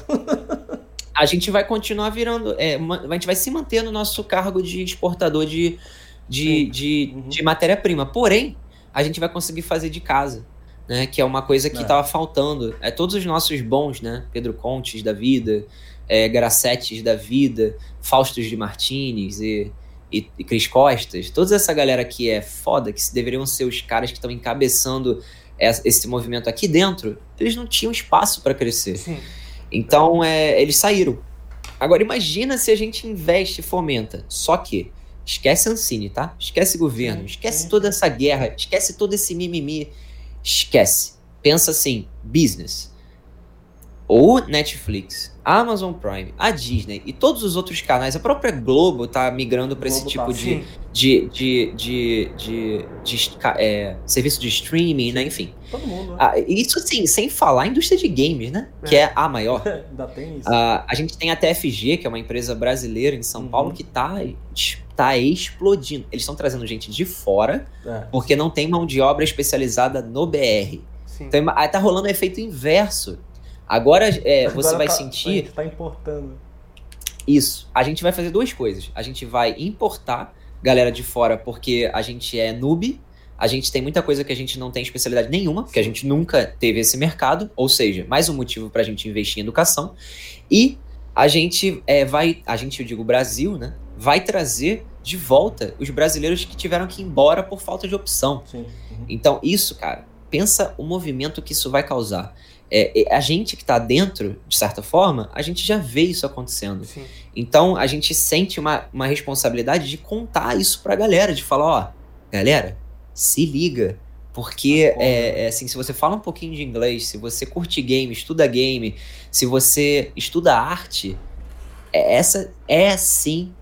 a gente vai continuar virando. É, a gente vai se manter no nosso cargo de exportador de, de, de, uhum. de matéria-prima. Porém, a gente vai conseguir fazer de casa. Né, que é uma coisa que estava é. faltando. É todos os nossos bons, né? Pedro Contes da vida, é, Gracetes da vida, Faustos de Martins e, e, e Cris Costas, toda essa galera que é foda, que deveriam ser os caras que estão encabeçando esse movimento aqui dentro, eles não tinham espaço para crescer. Sim. Então, é, eles saíram. Agora, imagina se a gente investe e fomenta. Só que, esquece Ancine, tá? Esquece governo, esquece toda essa guerra, esquece todo esse mimimi. Esquece. Pensa assim, business. Ou Netflix, a Amazon Prime, a Disney e todos os outros canais, a própria Globo tá migrando para esse tipo tá, de, de, de, de, de, de é, serviço de streaming, né? Enfim. Todo mundo. Né? Ah, isso assim, sem falar a indústria de games, né? É. Que é a maior. Ainda tem isso. Ah, a gente tem a TFG, que é uma empresa brasileira em São uhum. Paulo, que tá, tá explodindo. Eles estão trazendo gente de fora, é. porque não tem mão de obra especializada no BR. Sim. Então tá rolando um efeito inverso Agora, é, Agora você vai tá, sentir. está importando. Isso. A gente vai fazer duas coisas. A gente vai importar galera de fora porque a gente é noob. A gente tem muita coisa que a gente não tem especialidade nenhuma, porque a gente nunca teve esse mercado. Ou seja, mais um motivo para a gente investir em educação. E a gente é, vai. A gente, eu digo Brasil, né? Vai trazer de volta os brasileiros que tiveram que ir embora por falta de opção. Uhum. Então, isso, cara, pensa o movimento que isso vai causar é, a gente que está dentro, de certa forma, a gente já vê isso acontecendo. Sim. Então a gente sente uma, uma responsabilidade de contar isso pra galera, de falar, ó, galera, se liga. Porque, ah, é, é, assim, se você fala um pouquinho de inglês, se você curte game, estuda game, se você estuda arte, é, essa é sim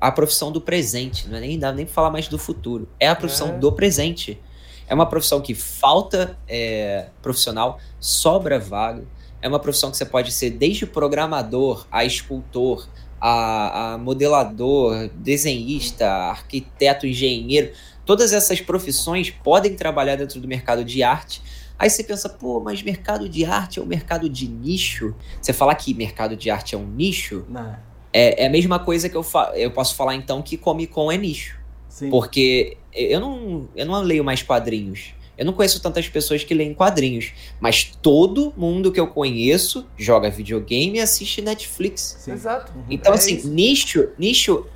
a profissão do presente. Não é nem dá nem falar mais do futuro. É a profissão é. do presente. É uma profissão que falta é, profissional, sobra vaga. É uma profissão que você pode ser desde programador a escultor, a, a modelador, desenhista, arquiteto, engenheiro. Todas essas profissões podem trabalhar dentro do mercado de arte. Aí você pensa, pô, mas mercado de arte é um mercado de nicho? Você falar que mercado de arte é um nicho, é, é, a mesma coisa que eu, eu posso falar então que Comic Con é nicho. Sim. Porque eu não, eu não leio mais quadrinhos. Eu não conheço tantas pessoas que leem quadrinhos, mas todo mundo que eu conheço joga videogame e assiste Netflix. Sim. Exato. Então, é assim, isso. nicho, nicho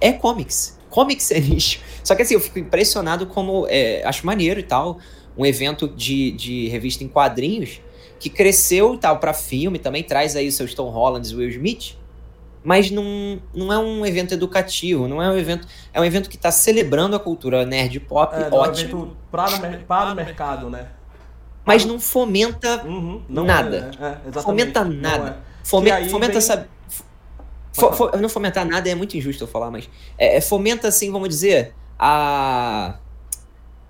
é comics. Comics é nicho. Só que assim, eu fico impressionado como. É, acho maneiro e tal. Um evento de, de revista em quadrinhos que cresceu e tal para filme, também traz aí os seus Tom Holland e Will Smith. Mas não, não é um evento educativo, não é um evento. É um evento que está celebrando a cultura nerd pop, É, não, é um evento para, para o mercado, né? mas não fomenta Uhum, não Nada. É, é, exatamente. Fomenta Não nada. é. Fome- fomenta, vem- sabe? Fo- fo- não fomentar nada é muito injusto eu falar, mas é, é, fomenta, assim, vamos dizer, a,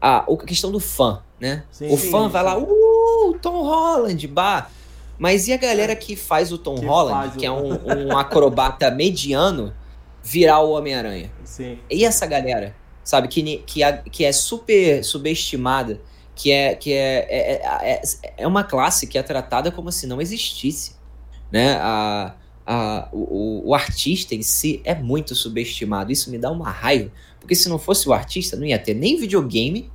a, a questão do fã, né? Sim, o sim, fã vai sim. lá, uh, Tom Holland, bah. Mas e a galera que faz o Tom Que Holland, o- que é um, um acrobata mediano, virar o Homem-Aranha? Sim. E essa galera, sabe, que, que, que é super subestimada, que é que é, é, é, é uma classe que é tratada como se não existisse, né? A, a, o, o- artista em si é muito subestimado. Isso me dá uma raiva, porque se não fosse o artista, não ia ter nem videogame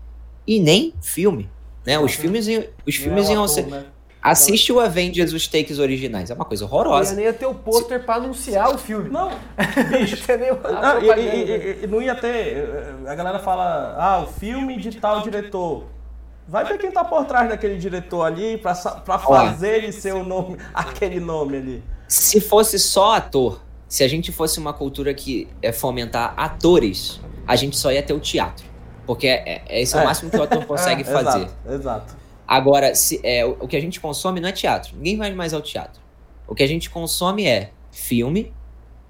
e nem filme, né? Os Exato. filmes, iam- os filmes é iam ser... né? Assiste o Avengers, os takes originais, é uma coisa Eu horrorosa. nem ia ter o pôster pra anunciar o filme. Não, Não ia ter nem a Não, e- propaganda. e, e- não ia ter. eh, A galera fala, ah, o filme de tal diretor. Vai ver quem tá por trás daquele diretor ali pra, pra fazer ele ser o nome, aquele nome ali. Se fosse só ator, se a gente fosse uma cultura que é fomentar atores, a gente só ia ter o teatro. Porque é, é- esse é, É. o máximo que o ator consegue É, fazer. Exato, exato. Agora, se, é, o, que a gente consome não é teatro. Ninguém vai mais ao teatro. O que a gente consome é filme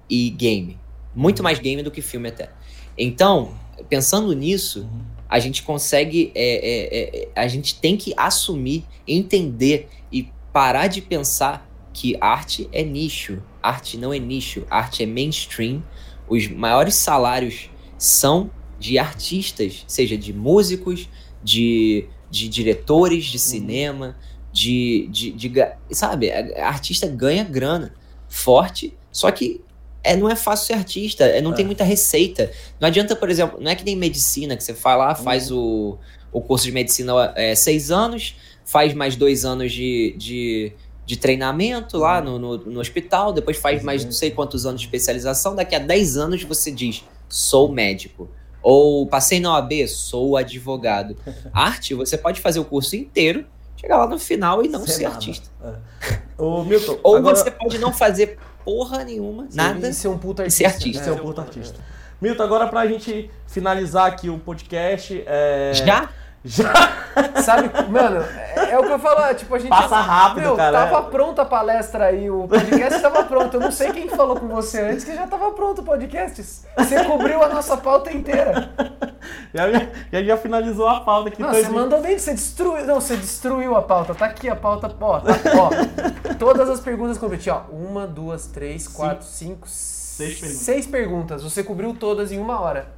e game. Muito mais game do que filme até. Então, pensando nisso, a gente consegue. é, é, é, a gente tem que assumir, entender e parar de pensar que arte é nicho. Arte não é nicho, arte é mainstream. Os maiores salários são de artistas, seja de músicos, de, de diretores de cinema, de, de, de Sabe, a- artista ganha grana forte, só que é, não é fácil ser artista, é, não É. tem muita receita. Não adianta, por exemplo, não é que nem medicina, que você vai lá, faz o, o curso de medicina é, seis anos, faz mais dois anos de, de, de treinamento lá no, no, no hospital, depois faz mais não sei quantos anos de especialização, daqui a 10 anos você diz, sou médico. Ou passei na OAB, sou advogado. Arte, você pode fazer o curso inteiro, chegar lá no final e não Ser ser nada. artista. É. Ô, Milton, Ou agora- você pode não fazer porra nenhuma, nada. E ser um puta artista. ser artista. É um puta artista. Milton, agora pra gente finalizar aqui o podcast. É... Já? Já? Sabe, mano, é, é o que eu falo, é, tipo, a gente. Passa rápido, Meu, cara. tava pronta a palestra aí, o podcast tava pronto. Eu não sei quem falou com você antes que já tava pronto o podcast. Você cobriu a nossa pauta inteira. Já, já, já finalizou a pauta aqui. Não, você mandou bem, você destruiu. Não, você destruiu a pauta. Tá aqui a pauta, ó. Tá, ó todas as perguntas que eu prometi, ó. Uma, duas, três, quatro, cinco, seis perguntas. Seis perguntas. Você cobriu todas em uma hora.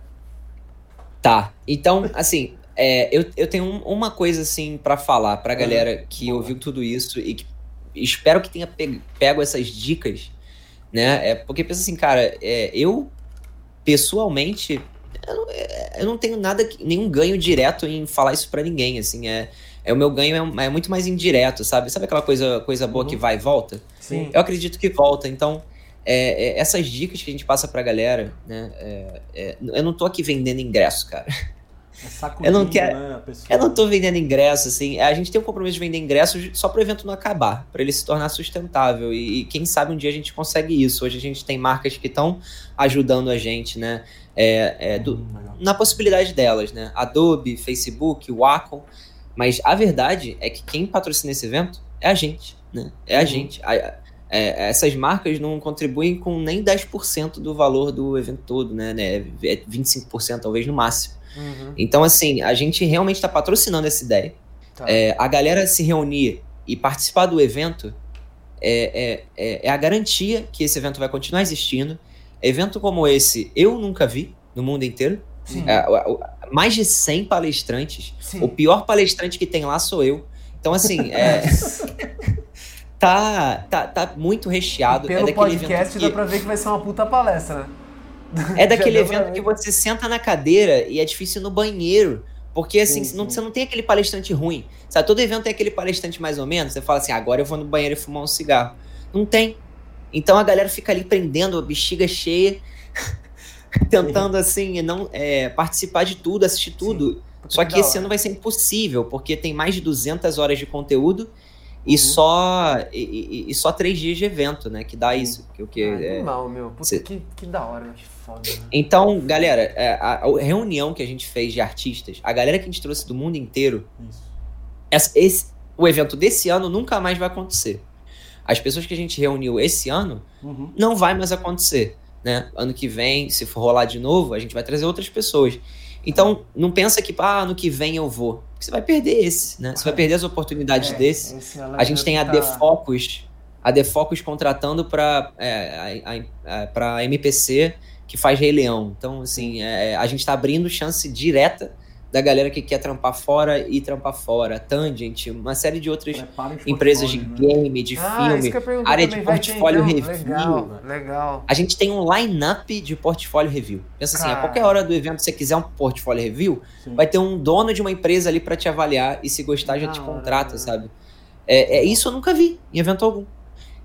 Tá. Então, assim, é, eu, eu tenho um- uma coisa, assim, pra falar pra galera que ouviu tudo isso e que espero que tenha pe- pego essas dicas, né? É, porque pensa assim, cara, é, eu, pessoalmente, eu não, é, eu não tenho nada, nenhum ganho direto em falar isso pra ninguém, assim, é... É, o meu ganho é, é muito mais indireto, sabe? Sabe aquela coisa, coisa boa Uhum. que vai e volta? Sim. Eu acredito que volta. Então, é, é, essas dicas que a gente passa pra galera, né? é, é, eu não tô aqui vendendo ingresso, cara. É sacudindo, Eu não quero- né. Eu não tô vendendo ingresso, assim. A gente tem um compromisso de vender ingressos só pro evento não acabar, pra ele se tornar sustentável. E, e quem sabe um dia a gente consegue isso. Hoje a gente tem marcas que estão ajudando a gente, né? É, é, do- Hum, na possibilidade delas, né? Adobe, Facebook, Wacom. Mas a verdade é que quem patrocina esse evento é a gente, né? É a Uhum. gente. A- é, essas marcas não contribuem com nem 10% do valor do evento todo, né? né? É 25% talvez no máximo. Uhum. Então, assim, a gente realmente está patrocinando essa ideia. Tá. É, a galera se reunir e participar do evento é, é, é, é a garantia que esse evento vai continuar existindo. Evento como esse eu nunca vi no mundo inteiro. É, mais de 100 palestrantes. Sim. O pior palestrante que tem lá sou eu. Então, assim, é, tá, tá, tá muito recheado. Pelo é podcast evento dá que, pra ver que vai ser uma puta palestra, né? É daquele evento que você senta na cadeira e é difícil ir no banheiro. Porque assim, Sim, não- sim. você não tem aquele palestrante ruim. Sabe, todo evento tem aquele palestrante mais ou menos. Você fala assim, agora eu vou no banheiro e fumar um cigarro. Não tem. Então a galera fica ali prendendo, a bexiga cheia. tentando, assim, não é, participar de tudo, assistir tudo. Só que esse ano vai ser impossível, porque tem mais de 200 horas de conteúdo e Uhum. só e, e- e só três dias de evento, né? Que dá isso. Que, que, Ah, é, Animal, meu. Puta, cê- que, que da hora, foda. Né? Então, galera, é, a, a reunião que a gente fez de artistas, a galera que a gente trouxe do mundo inteiro, essa- esse, o evento desse ano nunca mais vai acontecer. As pessoas que a gente reuniu esse ano Uhum. não vai mais acontecer, né? Ano que vem, se for rolar de novo, a gente vai trazer outras pessoas. Então, não pensa que, ah, ano que vem eu vou. Porque você vai perder esse, né? Você vai perder as oportunidades É, desse. esse A gente tem a tá- Defocus, a Defocus contratando para é, a, a, a- MPC que faz Rei Leão. Então, assim, é, a gente tá abrindo chance direta da galera que quer trampar fora e trampar fora. Tangent, uma série de outras empresas de né? game, de Ah, filme. área de vai ter, portfólio então? review. Legal, legal. A gente tem um line-up de portfólio review. Pensa assim, a Cara. qualquer hora do evento, se você quiser um portfólio review, Sim. vai ter um dono de uma empresa ali pra te avaliar e se gostar já te contrata, sabe? É, é- isso eu nunca vi em evento algum.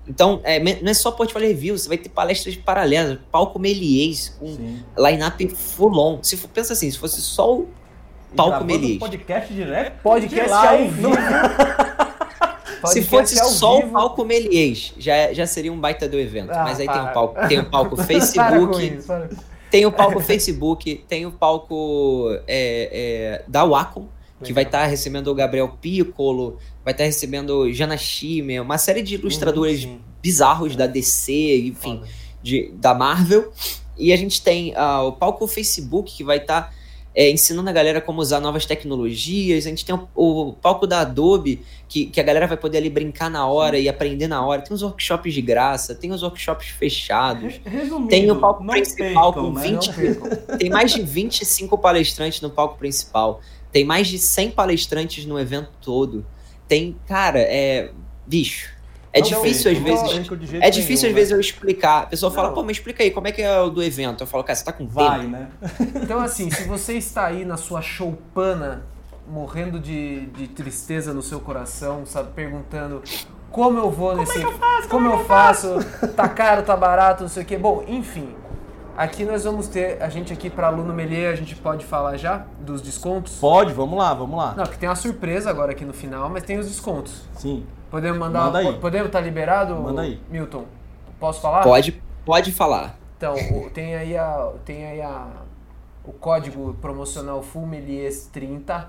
Então, é, não é só portfólio review, você vai ter palestras paralelas, palco Melies, com Sim. line-up full on. Se for, pensa assim, se fosse só o palco Melies. podcast direto. Podcast ao vivo. Se fosse só vivo. o palco Melies, já, já seria um baita do evento. Ah, Mas aí tem o palco, tem o palco Facebook, isso. Tem o palco Facebook, tem o palco é, é, da Wacom, que vai estar recebendo o Gabriel Piccolo, vai estar recebendo o Jana Schimmer, uma série de ilustradores Sim. bizarros da DC, enfim, de, da Marvel. E a gente tem ah, o palco Facebook, que vai estar é, ensinando a galera como usar novas tecnologias. A gente tem o, o palco da Adobe, que, que a galera vai poder ali brincar na hora e aprender na hora. Tem os workshops de graça, tem os workshops fechados. Resumindo, Tem o palco principal com né? 20 Não percam. tem mais de 25 palestrantes no palco principal. Tem mais de 100 palestrantes no evento todo. Tem, cara, é. Bicho. É Não difícil às não vezes. de jeito É difícil nenhum, às vezes né? eu explicar. A pessoa fala, Não. pô, mas explica aí, como é que é o do evento? Eu falo, cara, você tá com Vai, tempo? né? Então, assim, se você está aí na sua choupana, morrendo de, de tristeza no seu coração, sabe, perguntando como eu vou nesse. Como eu faço? Tá caro, tá barato, não sei o quê. Bom, enfim. Aqui nós vamos ter, a gente aqui para aluno Melier, a gente pode falar já dos descontos? Pode, vamos lá, vamos lá. Não, que tem uma surpresa agora aqui no final, mas tem os descontos. Sim. Podemos mandar. Manda aí. po- Podemos estar liberado? Manda aí. Milton. Posso falar? Pode, pode falar. Então, o- tem aí, a, tem aí a, o código promocional FULMELIES30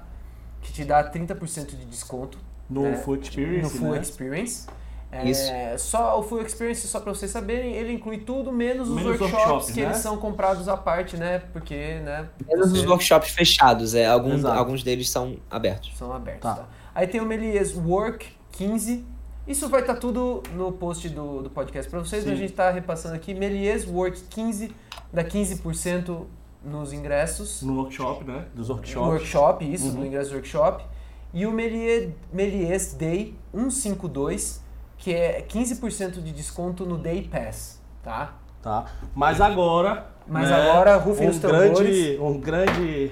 que te dá 30% de desconto No É, Full Experience, no Full né? Experience. É, Isso. Só o Full Experience, só para vocês saberem, ele inclui tudo menos os Menos workshops, workshops, que né? eles são comprados à parte, né? Porque, né? Menos os você- workshops fechados, é, alguns, Exato. alguns deles são abertos. São abertos, Tá. tá. Aí tem o Melies Work 15. Isso vai estar tudo no post do, do podcast para vocês, Sim. mas a gente tá repassando aqui. Melies Work 15 dá 15% nos ingressos. No workshop, né? Dos No workshops. workshop, isso, Uhum. no ingresso do workshop. E o Melies, Melies Day 152, que é 15% de desconto no Day Pass, tá? Tá. Mas agora. Mas né, agora, rufem um os tambores. grande, um grande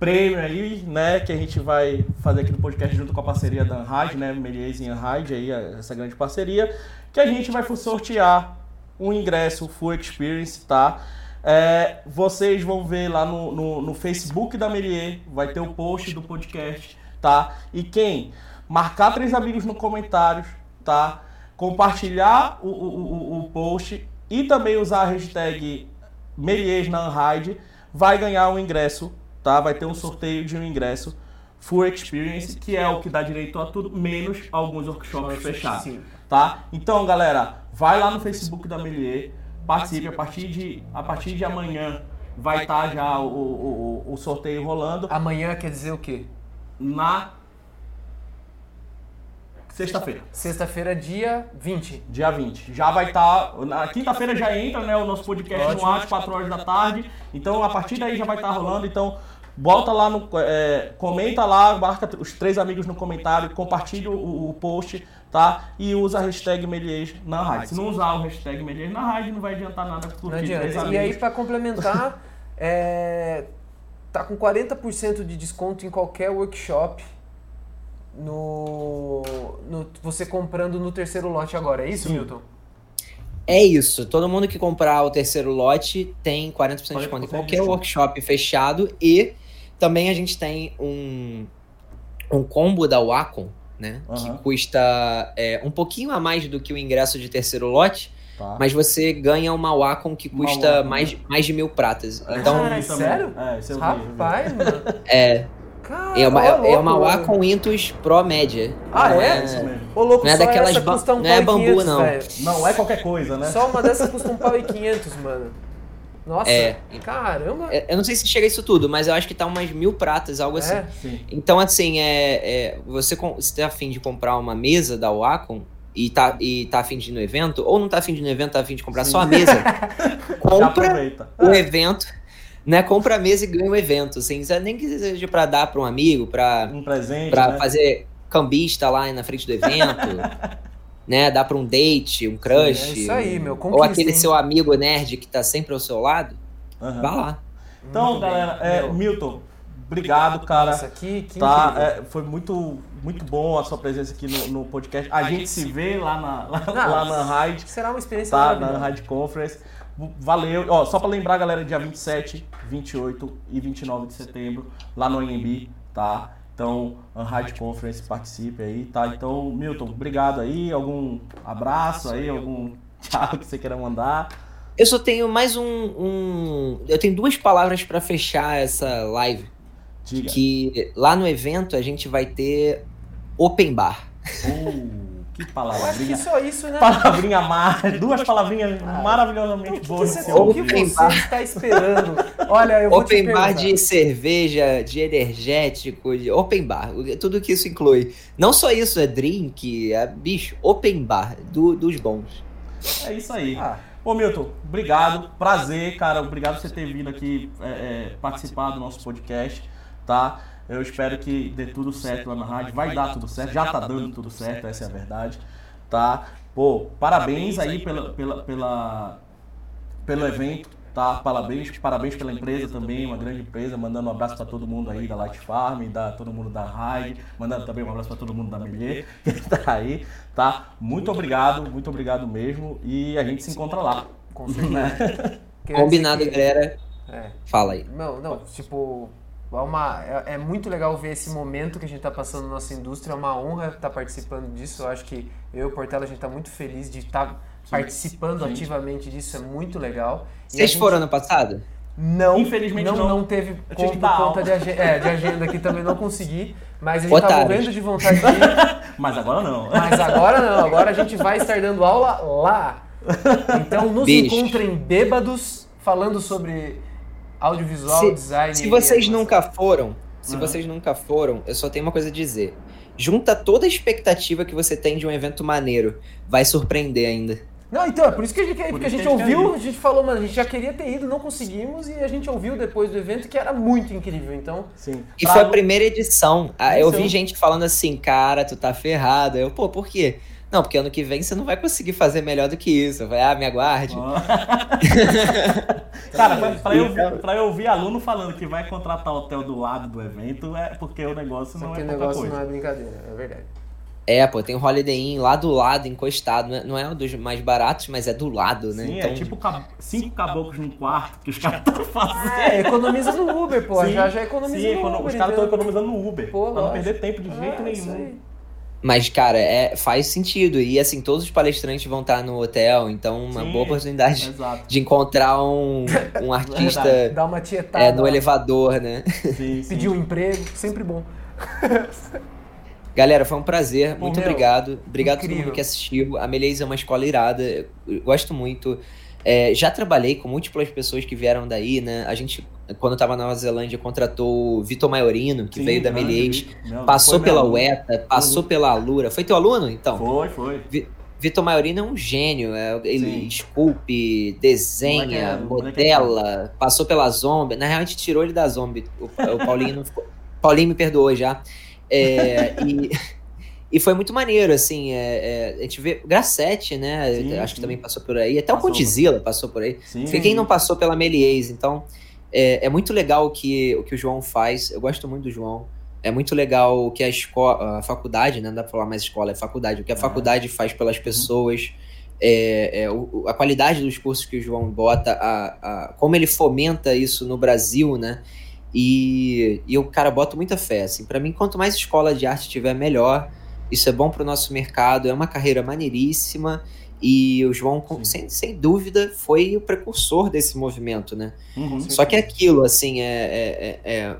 prêmio aí, né? Que a gente vai fazer aqui no podcast junto com a parceria da Anhide, né? Melies e Anhide aí, essa grande parceria. Que a gente vai sortear um ingresso Full Experience, tá? É, vocês vão ver lá no, no, no Facebook da Melier, vai ter o post do podcast, tá? E quem marcar três amigos no comentários, tá? Compartilhar o, o, o, o post e também usar a hashtag Meliers na Unhide, vai ganhar um ingresso, tá? Vai ter um sorteio de um ingresso Full Experience, que é o que dá direito a tudo, menos alguns workshops fechados tá? Então, galera, vai lá no Facebook da Melier, participe a partir de a partir de amanhã vai estar já o, o, o- o sorteio rolando Amanhã quer dizer o quê? na sexta-feira, Sexta-feira, dia 20. dia 20. Já vai estar na quinta-feira já entra, né, o nosso podcast no ar às 4 horas da tarde. Então, a partir daí já vai estar rolando, então Bota lá no. é, comenta lá, marca os três amigos no comentário, compartilha o, o post, tá? E usa a hashtag Melies na rádio. Se não usar o hashtag Melies na rádio, não vai adiantar nada Não curtir três adianta. E aí, pra complementar, é, tá com 40% de desconto em qualquer workshop no, no- você comprando no terceiro lote agora, é isso, Sim. Milton? É isso. Todo mundo que comprar o terceiro lote tem 40% de desconto em qualquer workshop fechado. E também a gente tem um, um combo da Wacom, né? Aham. Que custa é, um pouquinho a mais do que o ingresso de terceiro lote. Tá. Mas você ganha uma Wacom que custa Wacom. mais, mais de mil pratas. É, Então, Cara, isso também. sério? É, vi. Rapaz, mano. é, Cara, é uma, é, louco, uma mano. Wacom Intus Pro Média. Ah, Não é? Mesmo. Ô, louco, Não é daquelas essa ba- custa um não pau é e bambu, 500, não. velho. Não é qualquer coisa, né? Só uma dessas custa um pau e 500, mano. Nossa, É. caramba. É, Eu não sei se chega a isso tudo, mas eu acho que tá umas mil pratas, algo assim. É. Sim. Então, assim, é, é, você com- se tá afim de comprar uma mesa da Wacom e tá, e tá afim de ir no evento, ou não tá afim de ir no evento, tá afim de comprar Sim. só a mesa, Já compra aproveita. o evento, né? Compra a mesa e ganha o evento, assim, sabe? nem que seja pra dar pra um amigo, pra, Um presente, pra né? fazer cambista lá na frente do evento, né? Dar pra um date, um crush. É isso aí, meu. Ou Conquista, aquele hein? seu amigo nerd que tá sempre ao seu lado, Aham. vá lá. Então, Muito galera, é. Milton, obrigado, cara. Isso aqui, que Tá, é, foi muito, muito bom a sua presença aqui no, no podcast. A, gente, se vê lá na, lá, Não, lá na Será uma experiência tá? Na. Raid Conference. Valeu. Ó, só pra lembrar, galera, dia 27, 28 e 29 de setembro, lá no AMB, tá? Então, Raid Conference, participe aí, tá? Então, Milton, obrigado aí. Algum abraço aí, algum tchau que você queira mandar. Eu só tenho mais um. um- eu tenho duas palavras pra fechar essa live. Diga. Que lá no evento a gente vai ter open bar. Uh, que Eu acho que palavrinha. só isso, né? Palavrinha mar, duas palavrinhas maravilhosamente O que, boas. você, nesse o que você bar. está esperando? Olha, eu vou te open bar perguntar. de cerveja, de energético, de open bar. Tudo que isso inclui. Não só isso, é drink, é bicho, open bar do- dos bons. É isso aí. Ah, Ô Milton, obrigado, prazer, cara. Obrigado por você ter vindo aqui é, é, participar do nosso podcast, tá? Eu espero que dê tudo certo lá na rádio. Vai dar tudo certo, já tá dando tudo certo, essa é a verdade, tá? Pô, parabéns aí pela, pela, pela, pelo evento, tá? Parabéns, parabéns pela empresa também, uma grande empresa. Mandando um abraço para todo mundo aí da Light Farm, da todo mundo da Raid, mandando também um abraço para todo mundo da Melier que tá aí, tá? Muito obrigado, muito obrigado mesmo e a gente se encontra lá. com certeza. Né? Combinado, galera. É. Fala aí. Não, não, tipo, é, uma, é, é muito legal ver esse momento que a gente tá passando na nossa indústria, é uma honra estar participando disso. Eu acho que eu e o Portela, a gente tá muito feliz de estar participando Sim. ativamente disso, é muito legal. E Vocês gente- foram ano passado? Não, Infelizmente não, não. não teve como por conta de, é, de agenda aqui também não consegui, mas a gente tá Otários. morrendo de vontade de ir. Mas agora não. Mas agora não, agora a gente vai estar dando aula lá. Então nos Bicho. encontrem bêbados falando sobre audiovisual, Se- design. Se vocês nunca foram, se Uhum. vocês nunca foram, eu só tenho uma coisa a dizer. Junta toda a expectativa que você tem de um evento maneiro. Vai surpreender ainda. Não, então, é por isso que a gente, quer- Por porque a isso gente ouviu, a gente falou, mano, a gente já queria ter ido, não conseguimos, e a gente ouviu depois do evento que era muito incrível. Então, Sim. E Pra- foi a primeira edição. Ah, Eu vi gente falando assim, cara, tu tá ferrado. Eu, pô, por quê? Não, porque ano que vem você não vai conseguir fazer melhor do que isso. Eu falei, ah, me aguarde. Cara, pra, pra eu, pra eu ouvir aluno falando que vai contratar o hotel do lado do evento, é porque o negócio só não que é o pouca negócio coisa. não é brincadeira, é verdade. É, pô, tem o Holiday Inn lá do lado, encostado. Não é, não é um dos mais baratos, mas é do lado, né? Sim, então, é tipo cab- cinco caboclos num quarto que os caras estão fazendo. É, economiza no Uber, pô, Sim, já, já economiza sim, no Uber. Os caras estão economizando no Uber, Pô, pra não perder tempo de jeito É, isso nenhum. Mas, cara, é, faz sentido. E assim, todos os palestrantes vão estar no hotel, então uma Sim, boa oportunidade Exato. de encontrar um, um artista. Dá uma tietada. é, no elevador, né? Sim, sim. Pedir um emprego, sempre bom. Galera, foi um prazer. Pô, Muito meu, obrigado. Obrigado a todo incrível. mundo que assistiu. A Meleis é uma escola irada. Eu gosto muito. É, já trabalhei com múltiplas pessoas que vieram daí, né? A gente, quando tava na Nova Zelândia, contratou o Vitor Maiorino, que Sim, veio da grande Melies. Passou pela. UETA, passou Uhum. pela Alura. Foi teu aluno, então? Foi, foi. Vitor Maiorino é um gênio. é- ele Sim. esculpe, desenha, é- é modela, passou pela Zombie. Na real, a gente tirou ele da Zombie. O, o Paulinho não ficou. Paulinho me perdoou já. É, e, e foi muito maneiro, assim. é, é, a gente vê. Gracete, né? Sim, acho que sim. também passou por aí. Até o Passou. Condzilla passou por aí. Sim. Porque quem não passou pela Melies, então é, é muito legal o que, o que o João faz. Eu gosto muito do João. É muito legal o que a escola, a faculdade, né? Não dá pra falar mais escola, é faculdade. O que a É. faculdade faz pelas pessoas. é, é, o, a qualidade dos cursos que o João bota, a, a, como ele fomenta isso no Brasil, né? E, e o cara bota muita fé. Assim, para mim, quanto mais escola de arte tiver, melhor. Isso é bom para o nosso mercado, é uma carreira maneiríssima. E o João, sem, sem dúvida, foi o precursor desse movimento, né? Uhum. Só que é aquilo, assim, é, é, é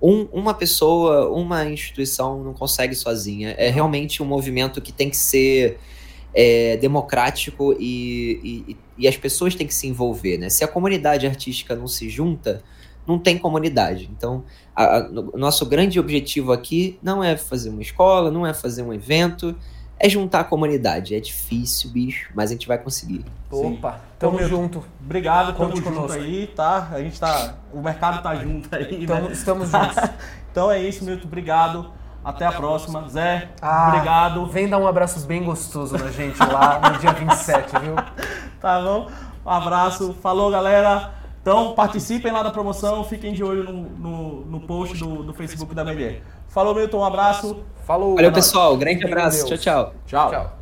um, uma pessoa, uma instituição não consegue sozinha. É realmente um movimento que tem que ser é, democrático e, e, e, as pessoas têm que se envolver, né? Se a comunidade artística não se junta, não tem comunidade. Então, a, a, o nosso grande objetivo aqui não é fazer uma escola, não é fazer um evento, é juntar a comunidade. É difícil, bicho, mas a gente vai conseguir. Opa, Sim. tamo junto. Obrigado, tamo junto conosco. aí, tá? A gente tá. O mercado tá junto aí. Tamo, né? Estamos juntos. então é isso, Milton. Obrigado. Até a próxima. Zé, ah, obrigado. Vem dar um abraço bem gostoso na gente lá no dia 27, viu? Tá bom? Um abraço. Falou, galera. Então participem lá da promoção, fiquem de olho no, no, no post do, do Facebook da MD. Falou, Milton, um abraço. Falou. Valeu, pessoal. Grande abraço. Tchau, tchau. Tchau. tchau.